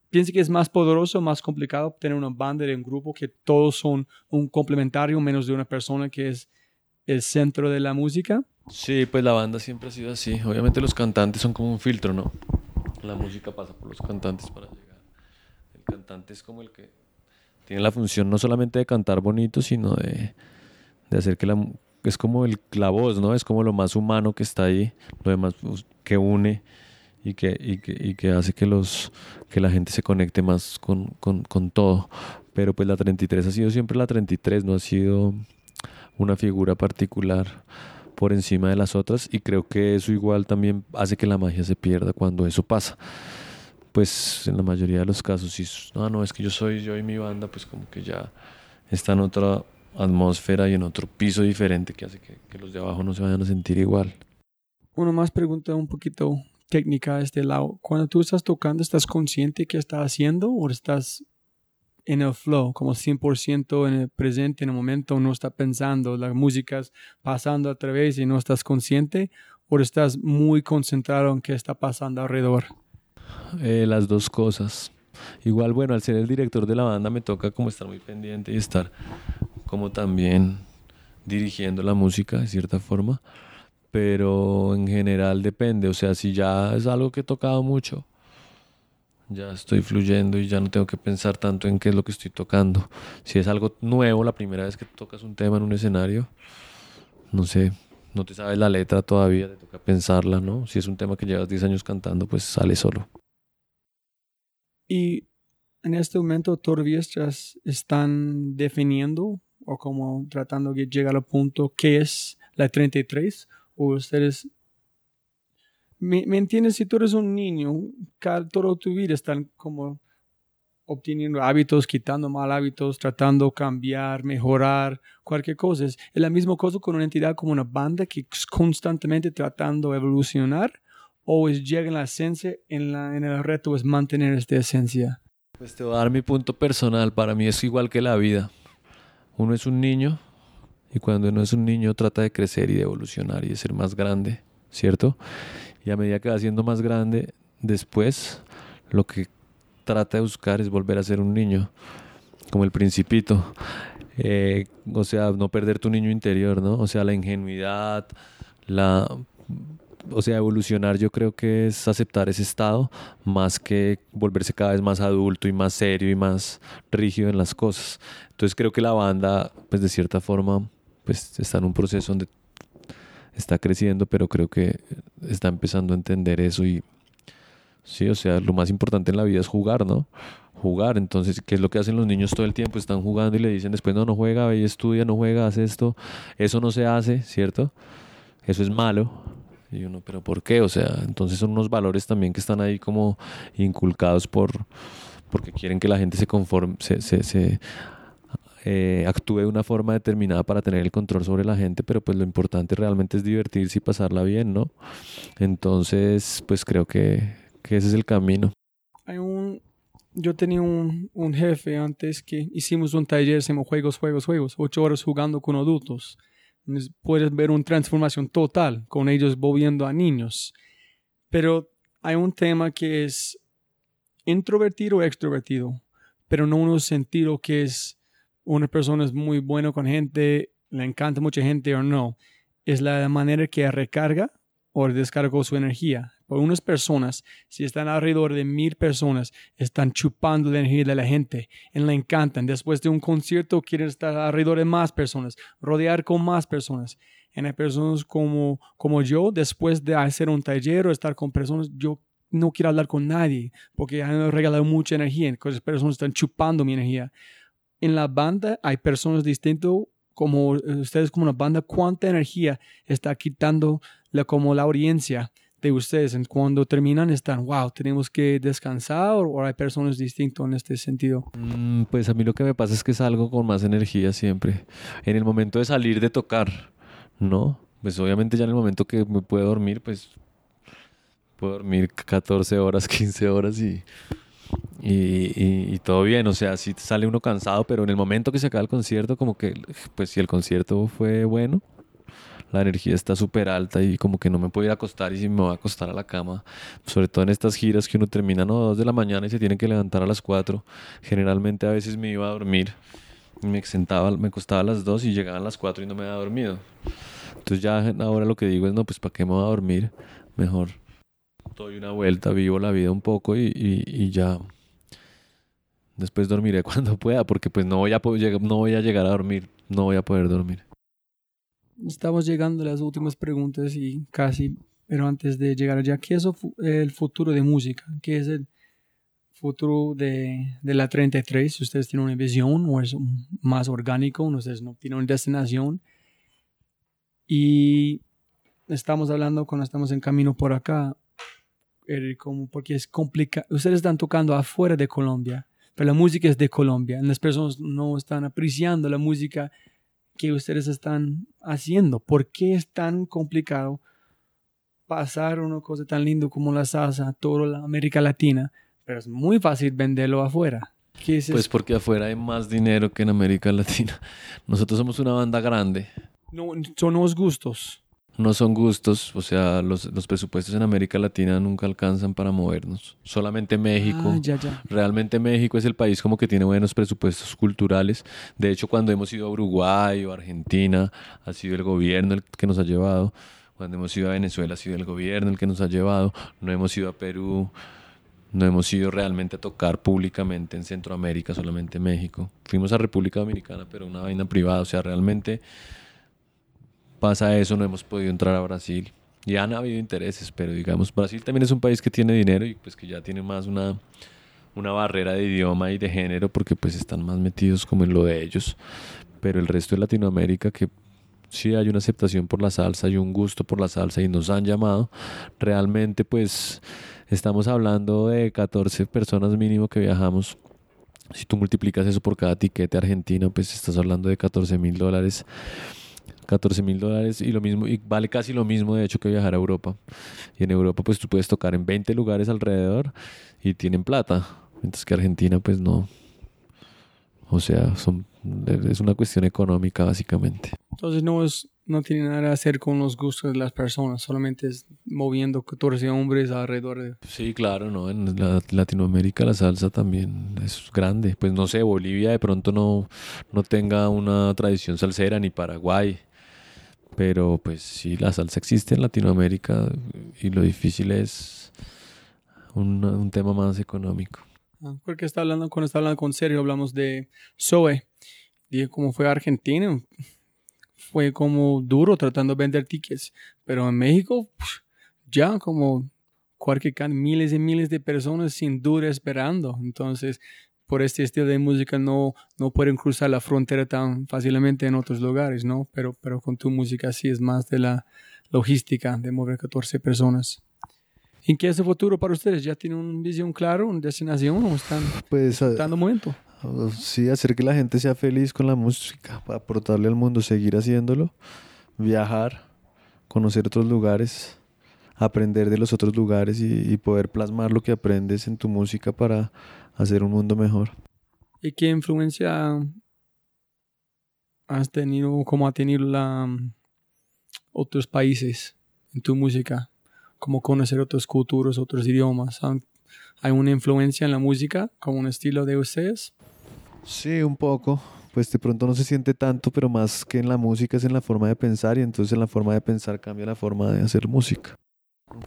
piensa que es más poderoso, más complicado tener una banda de un grupo que todos son un complementario, menos de una persona que es el centro de la música. Sí, pues la banda siempre ha sido así. Obviamente los cantantes son como un filtro, ¿no? La música pasa por los cantantes para llegar. El cantante es como el que tiene la función no solamente de cantar bonito, sino de, de hacer que la, es como el, la voz, ¿no? Es como lo más humano que está ahí, lo demás pues, que une y que, y que, y que hace que, los, que la gente se conecte más con, con, con todo. Pero pues la 33 ha sido siempre la 33, no ha sido una figura particular por encima de las otras y creo que eso igual también hace que la magia se pierda cuando eso pasa. Pues en la mayoría de los casos, si no, no, es que yo soy yo y mi banda, pues como que ya está en otra atmósfera y en otro piso diferente que hace que, los de abajo no se vayan a sentir igual. Una más pregunta un poquito técnica de este lado. Cuando tú estás tocando, ¿estás consciente que estás haciendo o estás en el flow, como 100% en el presente, en el momento, no estás pensando, la música es pasando a través y no estás consciente o estás muy concentrado en qué está pasando alrededor? Eh, las dos cosas. Igual, bueno, al ser el director de la banda me toca como estar muy pendiente y estar como también dirigiendo la música de cierta forma, pero en general depende, o sea, si ya es algo que he tocado mucho, ya estoy fluyendo y ya no tengo que pensar tanto en qué es lo que estoy tocando. Si es algo nuevo, la primera vez que tocas un tema en un escenario, no sé, no te sabes la letra todavía, te toca pensarla, ¿no? Si es un tema que llevas 10 años cantando, pues sale solo. Y en este momento todavía están definiendo o como tratando de llegar al punto qué es la 33 o ustedes ¿Me, entiendes? Si tú eres un niño, toda tu vida están como obteniendo hábitos, quitando mal hábitos, tratando de cambiar, mejorar, cualquier cosa. Es la misma cosa con una entidad como una banda que es constantemente tratando de evolucionar o es llega en la esencia, en, la, en el reto es mantener esta esencia. Pues te voy a dar mi punto personal. Para mí es igual que la vida. Uno es un niño y cuando uno es un niño trata de crecer y de evolucionar y de ser más grande, ¿cierto? Y a medida que va siendo más grande, después lo que trata de buscar es volver a ser un niño, como el principito. Eh, o sea, no perder tu niño interior, ¿no? O sea, la ingenuidad, la... O sea, evolucionar yo creo que es aceptar ese estado más que volverse cada vez más adulto y más serio y más rígido en las cosas. Entonces creo que la banda, pues de cierta forma, pues está en un proceso donde está creciendo, pero creo que está empezando a entender eso y sí, o sea, lo más importante en la vida es jugar, ¿no? Jugar, entonces, ¿qué es lo que hacen los niños todo el tiempo? Están jugando y le dicen después, no, no juega, ve y estudia, no juega, hace esto, eso no se hace, ¿cierto? Eso es malo. Y uno, pero ¿por qué? O sea, entonces son unos valores también que están ahí como inculcados por porque quieren que la gente se conforme, se, se, se eh, actúe de una forma determinada para tener el control sobre la gente, pero pues lo importante realmente es divertirse y pasarla bien, ¿no? Entonces, pues creo que, que ese es el camino. Hay un, yo tenía un, un, jefe antes que hicimos un taller, hacemos juegos, juegos, juegos, ocho horas jugando con adultos. Puedes ver una transformación total con ellos volviendo a niños. Pero hay un tema que es introvertido o extrovertido, pero no un sentido que es una persona es muy bueno con gente, le encanta mucha gente o no, es la manera que recarga o descarga su energía. Por unas personas, si están alrededor de mil personas, están chupando la energía de la gente y le encantan. Después de un concierto, quieren estar alrededor de más personas, rodear con más personas. En hay personas como, como yo, después de hacer un taller o estar con personas, yo no quiero hablar con nadie porque han regalado mucha energía. Entonces, personas están chupando mi energía en la banda hay personas distintas como ustedes como una banda, cuánta energía está quitando la, como la audiencia de ustedes. Cuando terminan están, wow, tenemos que descansar o, hay personas distintas en este sentido. Mm, pues a mí lo que me pasa es que salgo con más energía siempre. En el momento de salir de tocar, ¿no? Pues obviamente ya en el momento que me puedo dormir, pues puedo dormir 14 horas, 15 horas y y, y, todo bien, o sea, sí sale uno cansado, pero en el momento que se acaba el concierto, como que, pues si el concierto fue bueno, la energía está súper alta y como que no me puedo ir a acostar y si me voy a acostar a la cama, sobre todo en estas giras que uno termina a las 2 de la mañana y se tiene que levantar a las 4, generalmente a veces me iba a dormir, me sentaba, me acostaba a las 2 y llegaba a las 4 y no me había dormido. Entonces ya ahora lo que digo es, no, pues ¿para qué me voy a dormir? Mejor doy una vuelta, vivo la vida un poco y, y ya Después dormiré cuando pueda, porque pues no voy a, no voy a llegar a dormir, no voy a poder dormir. Estamos llegando a las últimas preguntas y casi, pero antes de llegar allá, ¿qué es el futuro de música? ¿Qué es el futuro de, de la 33? ¿Ustedes tienen una visión o es más orgánico? ¿Ustedes no tienen una destinación? Y estamos hablando cuando estamos en camino por acá, como porque es complicado. Ustedes están tocando afuera de Colombia, pero la música es de Colombia. Las personas no están apreciando la música que ustedes están haciendo. ¿Por qué es tan complicado pasar una cosa tan linda como la salsa a toda la América Latina? Pero es muy fácil venderlo afuera. pues porque afuera hay más dinero que en América Latina. Nosotros somos una banda grande. No, son los gustos no son gustos, o sea, los, presupuestos en América Latina nunca alcanzan para movernos. Solamente México. Ah, Realmente México es el país como que tiene buenos presupuestos culturales. De hecho, cuando hemos ido a Uruguay o Argentina, ha sido el gobierno el que nos ha llevado. Cuando hemos ido a Venezuela, ha sido el gobierno el que nos ha llevado. No hemos ido a Perú. No hemos ido realmente a tocar públicamente en Centroamérica, solamente México. Fuimos a República Dominicana, pero una vaina privada. O sea, realmente pasa eso, no hemos podido entrar a Brasil. Ya han habido intereses, pero digamos, Brasil también es un país que tiene dinero y pues que ya tiene más una, una barrera de idioma y de género porque pues están más metidos como en lo de ellos. Pero el resto de Latinoamérica que sí hay una aceptación por la salsa y un gusto por la salsa y nos han llamado, realmente pues estamos hablando de 14 personas mínimo que viajamos. Si tú multiplicas eso por cada tiquete argentino, pues estás hablando de 14 mil dólares 14 mil dólares y lo mismo y vale casi lo mismo de hecho que viajar a Europa. Y en Europa pues tú puedes tocar en 20 lugares alrededor y tienen plata. Mientras que Argentina pues no. O sea son es una cuestión económica básicamente. Entonces no es no tiene nada que hacer con los gustos de las personas, solamente es moviendo 14 hombres alrededor de... Sí, claro, ¿no? En Latinoamérica la salsa también es grande. Pues no sé, Bolivia de pronto no, no tenga una tradición salsera, ni Paraguay, pero pues sí, la salsa existe en Latinoamérica y lo difícil es un, un tema más económico. Ah, porque está hablando, cuando está hablando con Sergio, hablamos de Zoe. Dije cómo fue Argentina. Fue como duro tratando de vender tickets. Pero en México, ya como cualquier miles y miles de personas sin duda esperando. Entonces, por este estilo de música no, no pueden cruzar la frontera tan fácilmente en otros lugares, ¿no? Pero, pero con tu música sí es más de la logística de mover 14 personas. ¿En qué es el futuro para ustedes? ¿Ya tienen una visión clara, una destinación o están pues, dando momento? Sí, hacer que la gente sea feliz con la música, aportarle al mundo, seguir haciéndolo, viajar, conocer otros lugares, aprender de los otros lugares y poder plasmar lo que aprendes en tu música para hacer un mundo mejor. ¿Y qué influencia has tenido, cómo ha tenido la, otros países en tu música? ¿Cómo conocer otras culturas, otros idiomas? ¿Hay una influencia en la música como un estilo de ustedes? Sí, un poco. Pues de pronto no se siente tanto, pero más que en la música es en la forma de pensar y entonces en la forma de pensar cambia la forma de hacer música.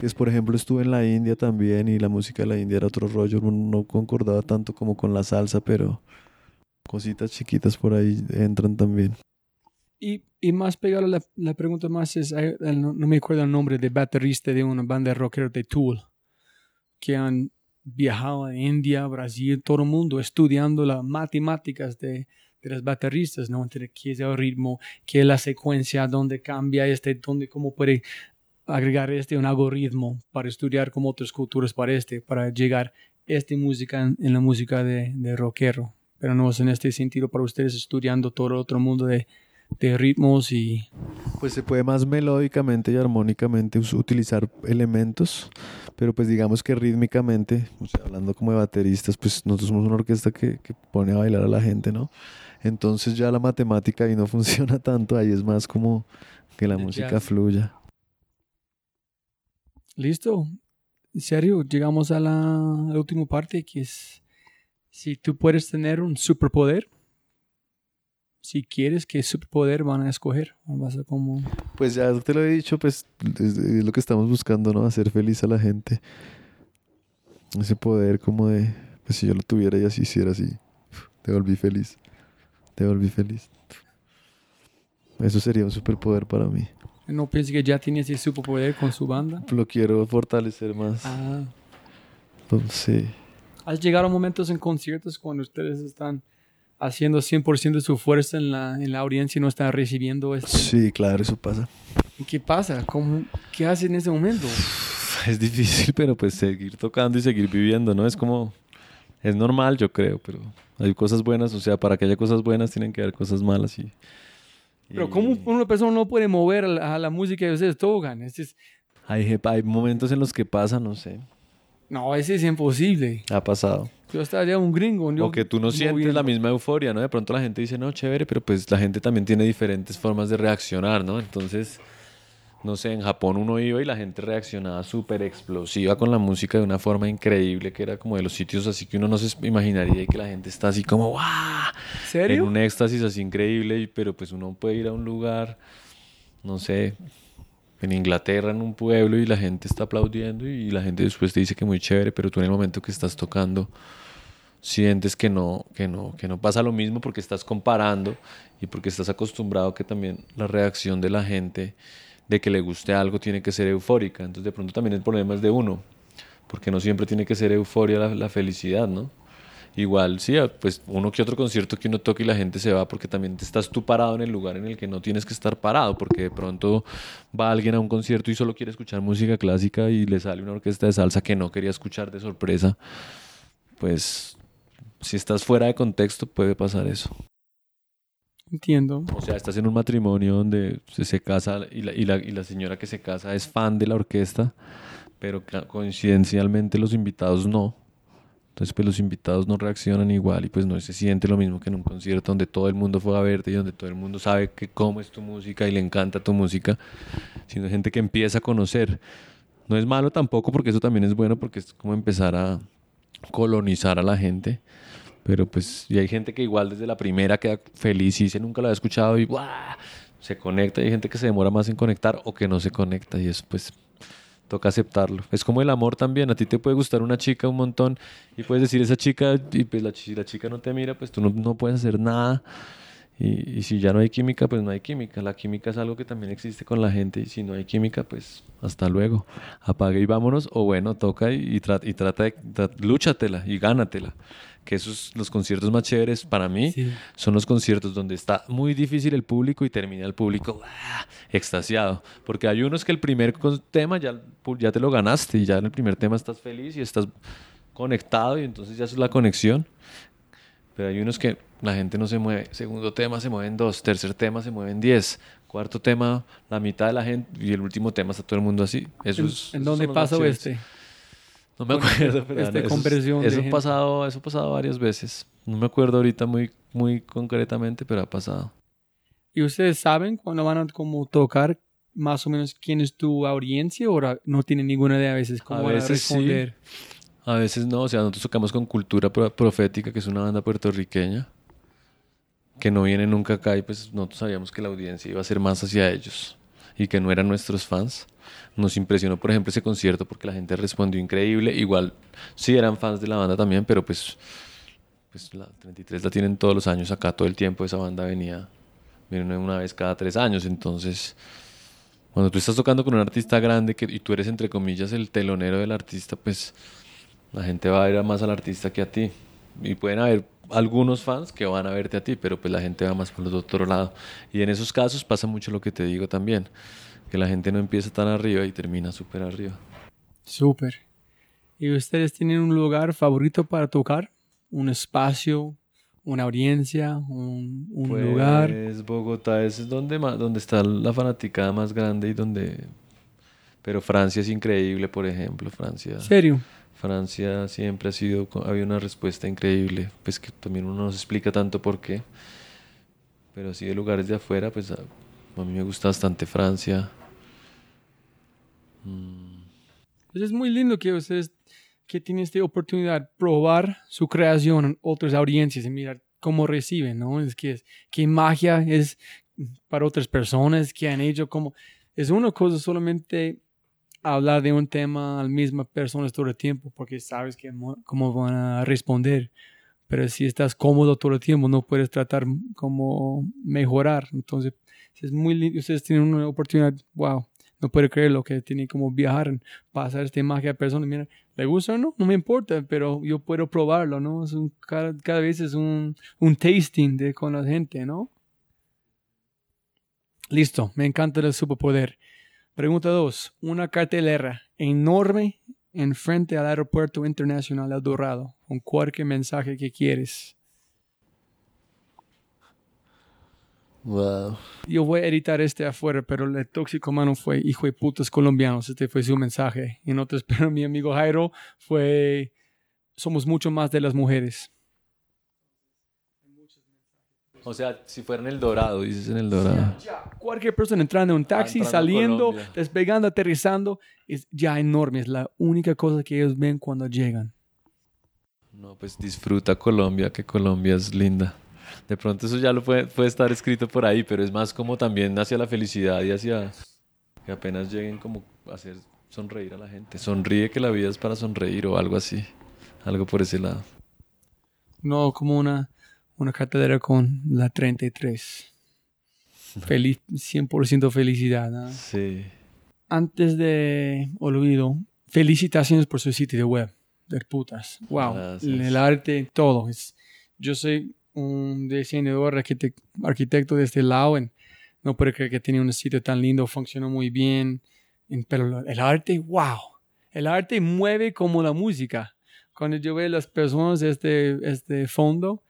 Es, por ejemplo, estuve en la India también y la música de la India era otro rollo, no, concordaba tanto como con la salsa, pero cositas chiquitas por ahí entran también. Y, y más pegado, la, la pregunta más es, no, me acuerdo el nombre de baterista de una banda de rockero de Tool, que han viajado a India, Brasil, todo el mundo estudiando las matemáticas de, de los bateristas, ¿no? Entre qué es el ritmo, qué es la secuencia, dónde cambia este, dónde, cómo puede agregar este un algoritmo para estudiar como otras culturas para este, para llegar esta música en, la música de, de, rockero. Pero no es en este sentido para ustedes estudiando todo otro mundo de, de ritmos y... Pues se puede más melódicamente y armónicamente utilizar elementos, pero pues digamos que rítmicamente, hablando como de bateristas, pues nosotros somos una orquesta que, que pone a bailar a la gente, ¿no? Entonces ya la matemática ahí no funciona tanto, ahí es más como que la música fluya. Listo. En serio, llegamos a la, última parte que es si tú puedes tener un superpoder, si quieres, ¿qué superpoder van a escoger? Vas a como... Pues ya te lo he dicho, pues es, lo que estamos buscando, ¿no? Hacer feliz a la gente. Ese poder como de, pues si yo lo tuviera y así hiciera así, te volví feliz. Te volví feliz. Eso sería un superpoder para mí. ¿No piensa que ya tiene ese superpoder con su banda? Lo quiero fortalecer más. Ah. Sí. ¿Has llegado a momentos en conciertos cuando ustedes están haciendo 100% de su fuerza en la, en la audiencia y no están recibiendo esto? Sí, claro, eso pasa. ¿Y qué pasa? ¿Cómo, ¿Qué hace en ese momento? Es difícil, pero pues seguir tocando y seguir viviendo, ¿no? Es como, es normal, yo creo, pero hay cosas buenas, o sea, para que haya cosas buenas tienen que haber cosas malas y... Pero y ¿cómo una persona no puede mover a la, a la música que ustedes tocan? Este es- Hay, hay momentos en los que pasa, no sé, no, ese es imposible. ha pasado. Yo estaría un gringo. O que tú no sientes moviendo. la misma euforia, ¿no? De pronto la gente dice, no, chévere, pero pues la gente también tiene diferentes formas de reaccionar, ¿no? Entonces, no sé, en Japón uno iba y la gente reaccionaba súper explosiva con la música de una forma increíble, que era como de los sitios así que uno no se imaginaría y que la gente está así como, ¡guau! En ¿Serio? un éxtasis así increíble, pero pues uno puede ir a un lugar, no sé, en Inglaterra, en un pueblo, y la gente está aplaudiendo y la gente después te dice que muy chévere, pero tú en el momento que estás tocando sientes que no, que no, que no pasa lo mismo porque estás comparando y porque estás acostumbrado que también la reacción de la gente de que le guste algo tiene que ser eufórica. Entonces de pronto también el problema es de uno, porque no siempre tiene que ser euforia la, la felicidad, ¿no? Igual, sí, ah, pues uno que otro concierto que uno toca y la gente se va porque también estás tú parado en el lugar en el que no tienes que estar parado, porque de pronto va alguien a un concierto y solo quiere escuchar música clásica y le sale una orquesta de salsa que no quería escuchar de sorpresa, pues si estás fuera de contexto puede pasar eso. Entiendo. O sea, estás en un matrimonio donde se, casa y la, y, la, y la señora que se casa es fan de la orquesta, pero coincidencialmente los invitados no. Entonces, pues los invitados no reaccionan igual y pues no se siente lo mismo que en un concierto donde todo el mundo fue a verte y donde todo el mundo sabe que cómo es tu música y le encanta tu música, sino gente que empieza a conocer. No es malo tampoco porque eso también es bueno porque es como empezar a colonizar a la gente. Pero pues, y hay gente que igual desde la primera queda feliz y dice nunca lo había escuchado y ¡buah! se conecta. Hay gente que se demora más en conectar o que no se conecta y eso pues toca aceptarlo. Es como el amor también. A ti te puede gustar una chica un montón y puedes decir esa chica y pues la, chi- la chica no te mira, pues tú no, no puedes hacer nada. Y, y si ya no hay química, pues no hay química. La química es algo que también existe con la gente y si no hay química, pues hasta luego. Apague y vámonos. O bueno, toca y, y, tra- y trata de, tra- lúchatela y gánatela. Que esos los conciertos más chéveres para mí Sí. son los conciertos donde está muy difícil el público y termina el público ¡ah! extasiado. Porque hay unos que el primer tema ya, ya te lo ganaste y ya en el primer tema estás feliz y estás conectado y entonces ya es la conexión. Pero hay unos que la gente no se mueve. Segundo tema se mueven dos, tercer tema se mueven diez, cuarto tema la mitad de la gente y el último tema está todo el mundo así. Eso ¿En, es, en dónde pasó este? No me acuerdo, pero esta eso, conversión eso, ha pasado, eso ha pasado varias veces. No me acuerdo ahorita muy, muy concretamente, pero ha pasado. ¿Y ustedes saben cuando van a como tocar más o menos quién es tu audiencia o no tienen ninguna idea a veces cómo A van veces sí. responder? A veces no, o sea, nosotros tocamos con Cultura Pro- Profética, que es una banda puertorriqueña, que no viene nunca acá y pues nosotros sabíamos que la audiencia iba a ser más hacia ellos y que no eran nuestros fans. Nos impresionó, por ejemplo, ese concierto porque la gente respondió increíble. Igual, sí eran fans de la banda también, pero pues, pues la 33 la tienen todos los años acá, todo el tiempo. Esa banda venía, viene una vez cada tres años, entonces... Cuando tú estás tocando con un artista grande que, y tú eres, entre comillas, el telonero del artista, pues la gente va a ir más al artista que a ti. Y pueden haber algunos fans que van a verte a ti, pero pues la gente va más por el otro lado. Y en esos casos pasa mucho lo que te digo también, que la gente no empieza tan arriba y termina súper arriba. Súper. ¿Y ustedes tienen un lugar favorito para tocar? ¿Un espacio? ¿Una audiencia? ¿Un, un pues lugar? Bogotá es donde, donde está la fanaticada más grande y donde... Pero Francia es increíble, por ejemplo, Francia. ¿Serio? Francia siempre ha sido, había una respuesta increíble, pues que también uno no se explica tanto por qué. Pero así de lugares de afuera, pues a, a mí me gusta bastante Francia. Mm, Pues es muy lindo que ustedes que tienen esta oportunidad de probar su creación en otras audiencias y mirar cómo reciben, ¿no? Es que es, qué magia es para otras personas que han hecho como... Es una cosa solamente hablar de un tema a la misma persona todo el tiempo porque sabes que, mo- cómo van a responder. Pero si estás cómodo todo el tiempo, no puedes tratar como mejorar. Entonces, es muy lindo. Ustedes tienen una oportunidad, wow, no puede creer lo que tiene como viajar, pasar esta magia a personas. Mira, ¿le gusta o no? No me importa, pero yo puedo probarlo, ¿no? Cada, cada, vez es un, un tasting con la gente, ¿no? Listo, me encanta el superpoder. Pregunta 2. Una cartelera enorme enfrente al aeropuerto internacional El Dorado, con cualquier mensaje que quieres. Wow. Yo voy a editar este afuera, pero el tóxico mano fue hijo de putas colombianos. Este fue su mensaje. Y en otros, pero mi amigo Jairo fue somos mucho más de las mujeres. O sea, si fuera en el Dorado, dices en el Dorado. Ya, cualquier persona entrando en un taxi, entrando saliendo, despegando, aterrizando, es ya enorme. Es la única cosa que ellos ven cuando llegan. No, pues disfruta Colombia, que Colombia es linda. De pronto eso ya lo puede, puede estar escrito por ahí, pero es más como también hacia la felicidad y hacia que apenas lleguen como a hacer sonreír a la gente. Sonríe que la vida es para sonreír o algo así. Algo por ese lado. No como una, una catedral con la 33. Feliz, 100% felicidad. ¿no? Sí. Antes de olvido, felicitaciones por su sitio web. De putas. Wow. Gracias. El arte, todo. Es, yo soy un diseñador, arquitec- arquitecto de este lado. En, no puedo creer que tiene un sitio tan lindo, funciona muy bien. En- pero el arte, wow. El arte mueve como la música. Cuando yo veo las personas de este, este fondo,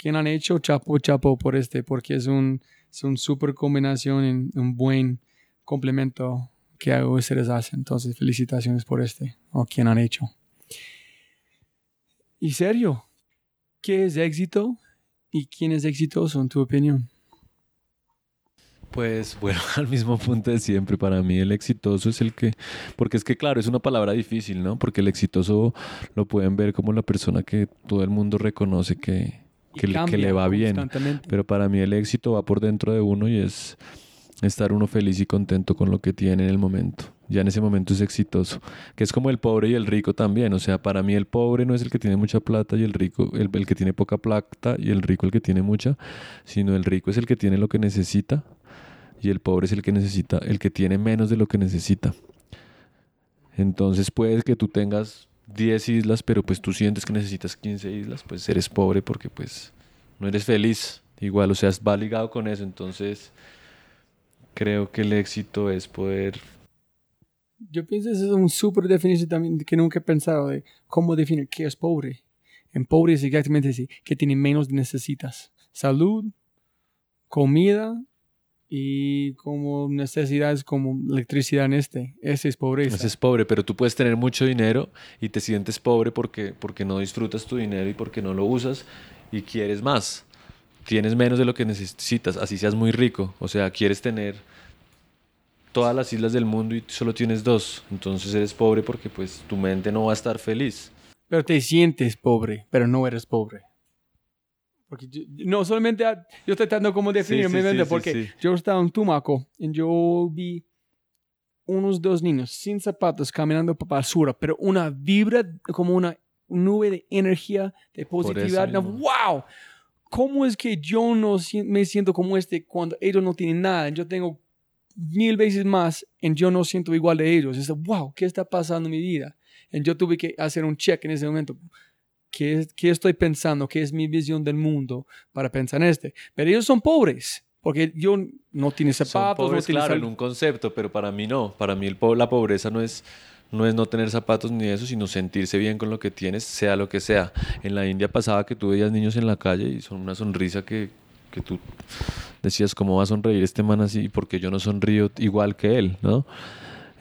quien han hecho chapo chapo por este, porque es un, es un super combinación, en- un buen complemento que a ustedes hacen. Entonces, felicitaciones por este, o quien han hecho. Y serio, ¿qué es éxito y quién es exitoso en tu opinión? Pues bueno, al mismo punto de siempre, para mí el exitoso es el que, porque es que claro, es una palabra difícil, ¿no? Porque el exitoso lo pueden ver como la persona que todo el mundo reconoce que, Y que, le, que cambia le va bien. Pero para mí el éxito va por dentro de uno y es estar uno feliz y contento con lo que tiene en el momento. Ya en ese momento es exitoso. Que es como el pobre y el rico también. O sea, para mí el pobre no es el que tiene mucha plata y el rico, el, el que tiene poca plata y el rico el que tiene mucha, sino el rico es el que tiene lo que necesita y el pobre es el que necesita, el que tiene menos de lo que necesita. Entonces puede que tú tengas 10 islas, pero pues tú sientes que necesitas 15 islas, pues eres pobre porque pues no eres feliz. Igual, o sea, va ligado con eso. Entonces, creo que el éxito es poder... Yo pienso que es un súper definición también que nunca he pensado de cómo definir qué es pobre. En pobre es exactamente así, que tiene menos necesitas. Salud, comida y como necesidades como electricidad en este. Ese es pobreza. Ese es pobre, pero tú puedes tener mucho dinero y te sientes pobre porque, porque no disfrutas tu dinero y porque no lo usas y quieres más. Tienes menos de lo que necesitas, así seas muy rico. O sea, quieres tener todas las islas del mundo y solo tienes dos. Entonces eres pobre porque pues tu mente no va a estar feliz. Pero te sientes pobre, pero no eres pobre. Porque yo- no, solamente a- yo estoy tratando como definir sí, mi sí, mente, sí, porque yo estaba en Tumaco y yo vi unos dos niños sin zapatos caminando por basura, pero una vibra como una nube de energía, de positividad. No. ¡Wow! ¿Cómo es que yo no si- me siento como este cuando ellos no tienen nada? Yo tengo mil veces más y yo no siento igual de ellos. Es, wow, ¿qué está pasando en mi vida? Y yo tuve que hacer un check en ese momento. ¿Qué, ¿Qué estoy pensando? ¿Qué es mi visión del mundo para pensar en este? Pero ellos son pobres, porque yo no tiene Son zapatos, pobres, no tiene claro, en un concepto, pero para mí no. Para mí el po- la pobreza no es, no es no tener zapatos ni eso, sino sentirse bien con lo que tienes, sea lo que sea. En la India pasaba que tú veías niños en la calle y son una sonrisa que, que tú decías, ¿cómo va a sonreír este man así? Porque yo no sonrío igual que él, ¿no?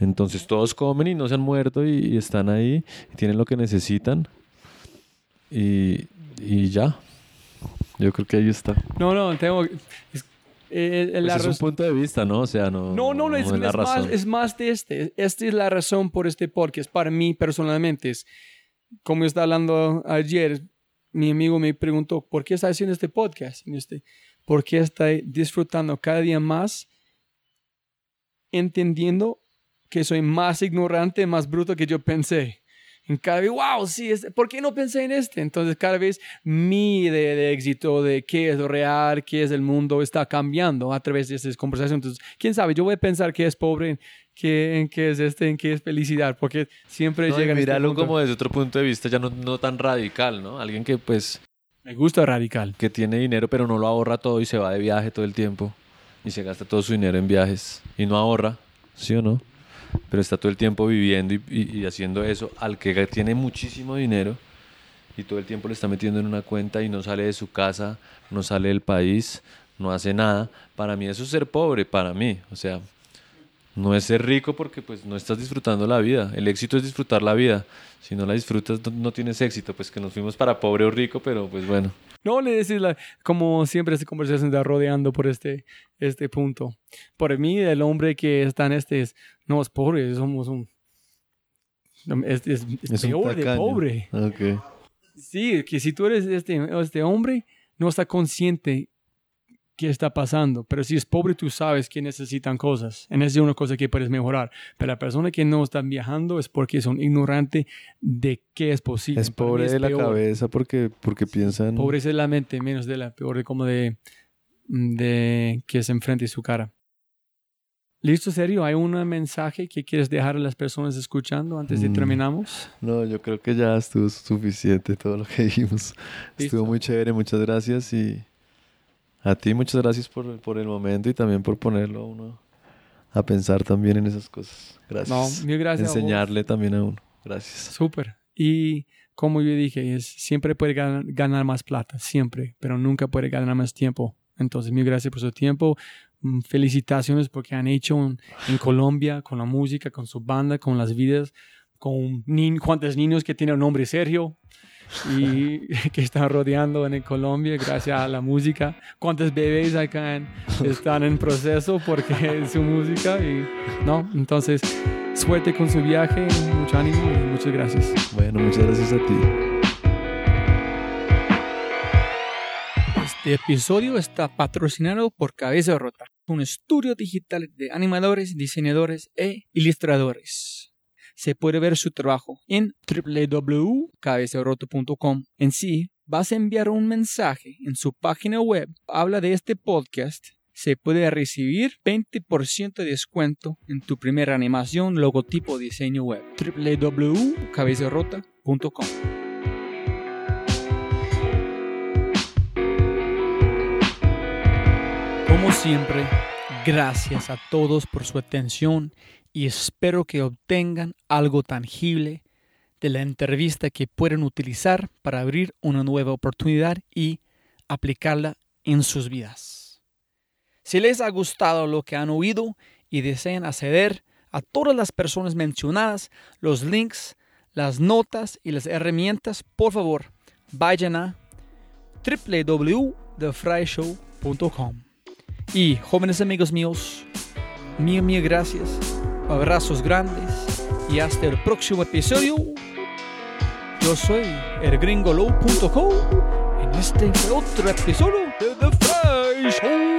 Entonces todos comen y no se han muerto y, y están ahí y tienen lo que necesitan y, y ya. Yo creo que ahí está. No, no, tengo... Es, eh, Pues la es un punto de vista, ¿no? O sea, no, No, no, no, es, es más, es más de este. Esta es la razón por este podcast. Para mí personalmente es, como yo estaba hablando ayer, mi amigo me preguntó, ¿por qué está haciendo este podcast? Este, ¿Por qué está disfrutando cada día más, entendiendo que soy más ignorante, más bruto que yo pensé? En cada vez, wow, sí, es, ¿por qué no pensé en este? Entonces cada vez mi idea de éxito, de qué es lo real, qué es el mundo, está cambiando a través de estas conversaciones. Entonces, quién sabe, yo voy a pensar que es pobre, qué, en qué es este, en qué es felicidad, porque siempre No, llega este míralo punto. como desde otro punto de vista, ya no, no tan radical, ¿no? Alguien que pues Me gusta radical. que tiene dinero pero no lo ahorra todo y se va de viaje todo el tiempo y se gasta todo su dinero en viajes y no ahorra, ¿sí o no? Pero está todo el tiempo viviendo y, y- haciendo eso al que tiene muchísimo dinero y todo el tiempo le está metiendo en una cuenta y no sale de su casa, no sale del país, no hace nada. Para mí eso es ser pobre, para mí. O sea, no es ser rico porque pues no estás disfrutando la vida. El éxito es disfrutar la vida. Si no la disfrutas no, no tienes éxito. Pues que nos fuimos para pobre o rico, pero pues bueno. No le decís, la- como siempre esta conversación está rodeando por este, este punto. Por mí, el hombre que está en este es, no es pobre, somos un... Es, es- es Es un peor de pobre. Sí, que si tú eres este, este hombre, no está consciente qué está pasando. Pero si es pobre, tú sabes que necesitan cosas. En esa es una cosa que puedes mejorar. Pero la persona que no está viajando es porque son ignorantes de qué es posible. Es pobre es de la peor. cabeza porque, porque piensan... Pobre es de la mente, menos de la peor de como de, de que se enfrente su cara. ¿Listo, serio? ¿Hay un mensaje que quieres dejar a las personas escuchando antes de Mm. terminamos? No, yo creo que ya estuvo suficiente todo lo que dijimos. Estuvo muy chévere, muchas gracias y a ti muchas gracias por, por el momento y también por ponerlo a uno a pensar también en esas cosas. Gracias. No, mil gracias. a. Enseñarle también a uno. Gracias. Súper. Y como yo dije, es, siempre puede ganar, ganar más plata, siempre, pero nunca puede ganar más tiempo. Entonces, mil gracias por su tiempo. Mm, Felicitaciones porque han hecho en, en Colombia con la música, con su banda, con las vidas, con ni, cuántos niños que tienen un nombre Sergio y que están rodeando en Colombia gracias a la música. Cuántos bebés acá en- están en proceso porque es su música y no. Entonces, suerte con su viaje, mucho ánimo y muchas gracias. Bueno, muchas gracias a ti. Este episodio está patrocinado por Cabeza Rota, un estudio digital de animadores, diseñadores e ilustradores. Se puede ver su trabajo en www.cabezarota.com. En sí, vas a enviar un mensaje en su página web. Habla de este podcast. Se puede recibir 20% de descuento en tu primera animación, logotipo, diseño web. www.cabezarota.com. Como siempre, gracias a todos por su atención y espero que obtengan algo tangible de la entrevista que pueden utilizar para abrir una nueva oportunidad y aplicarla en sus vidas. Si les ha gustado lo que han oído y desean acceder a todas las personas mencionadas, los links, las notas y las herramientas, por favor, vayan a www.thefryshow.com. Y jóvenes amigos míos, mil, mil gracias, abrazos grandes y hasta el próximo episodio. Yo soy elgringolo.co en este otro episodio de The Fry Show.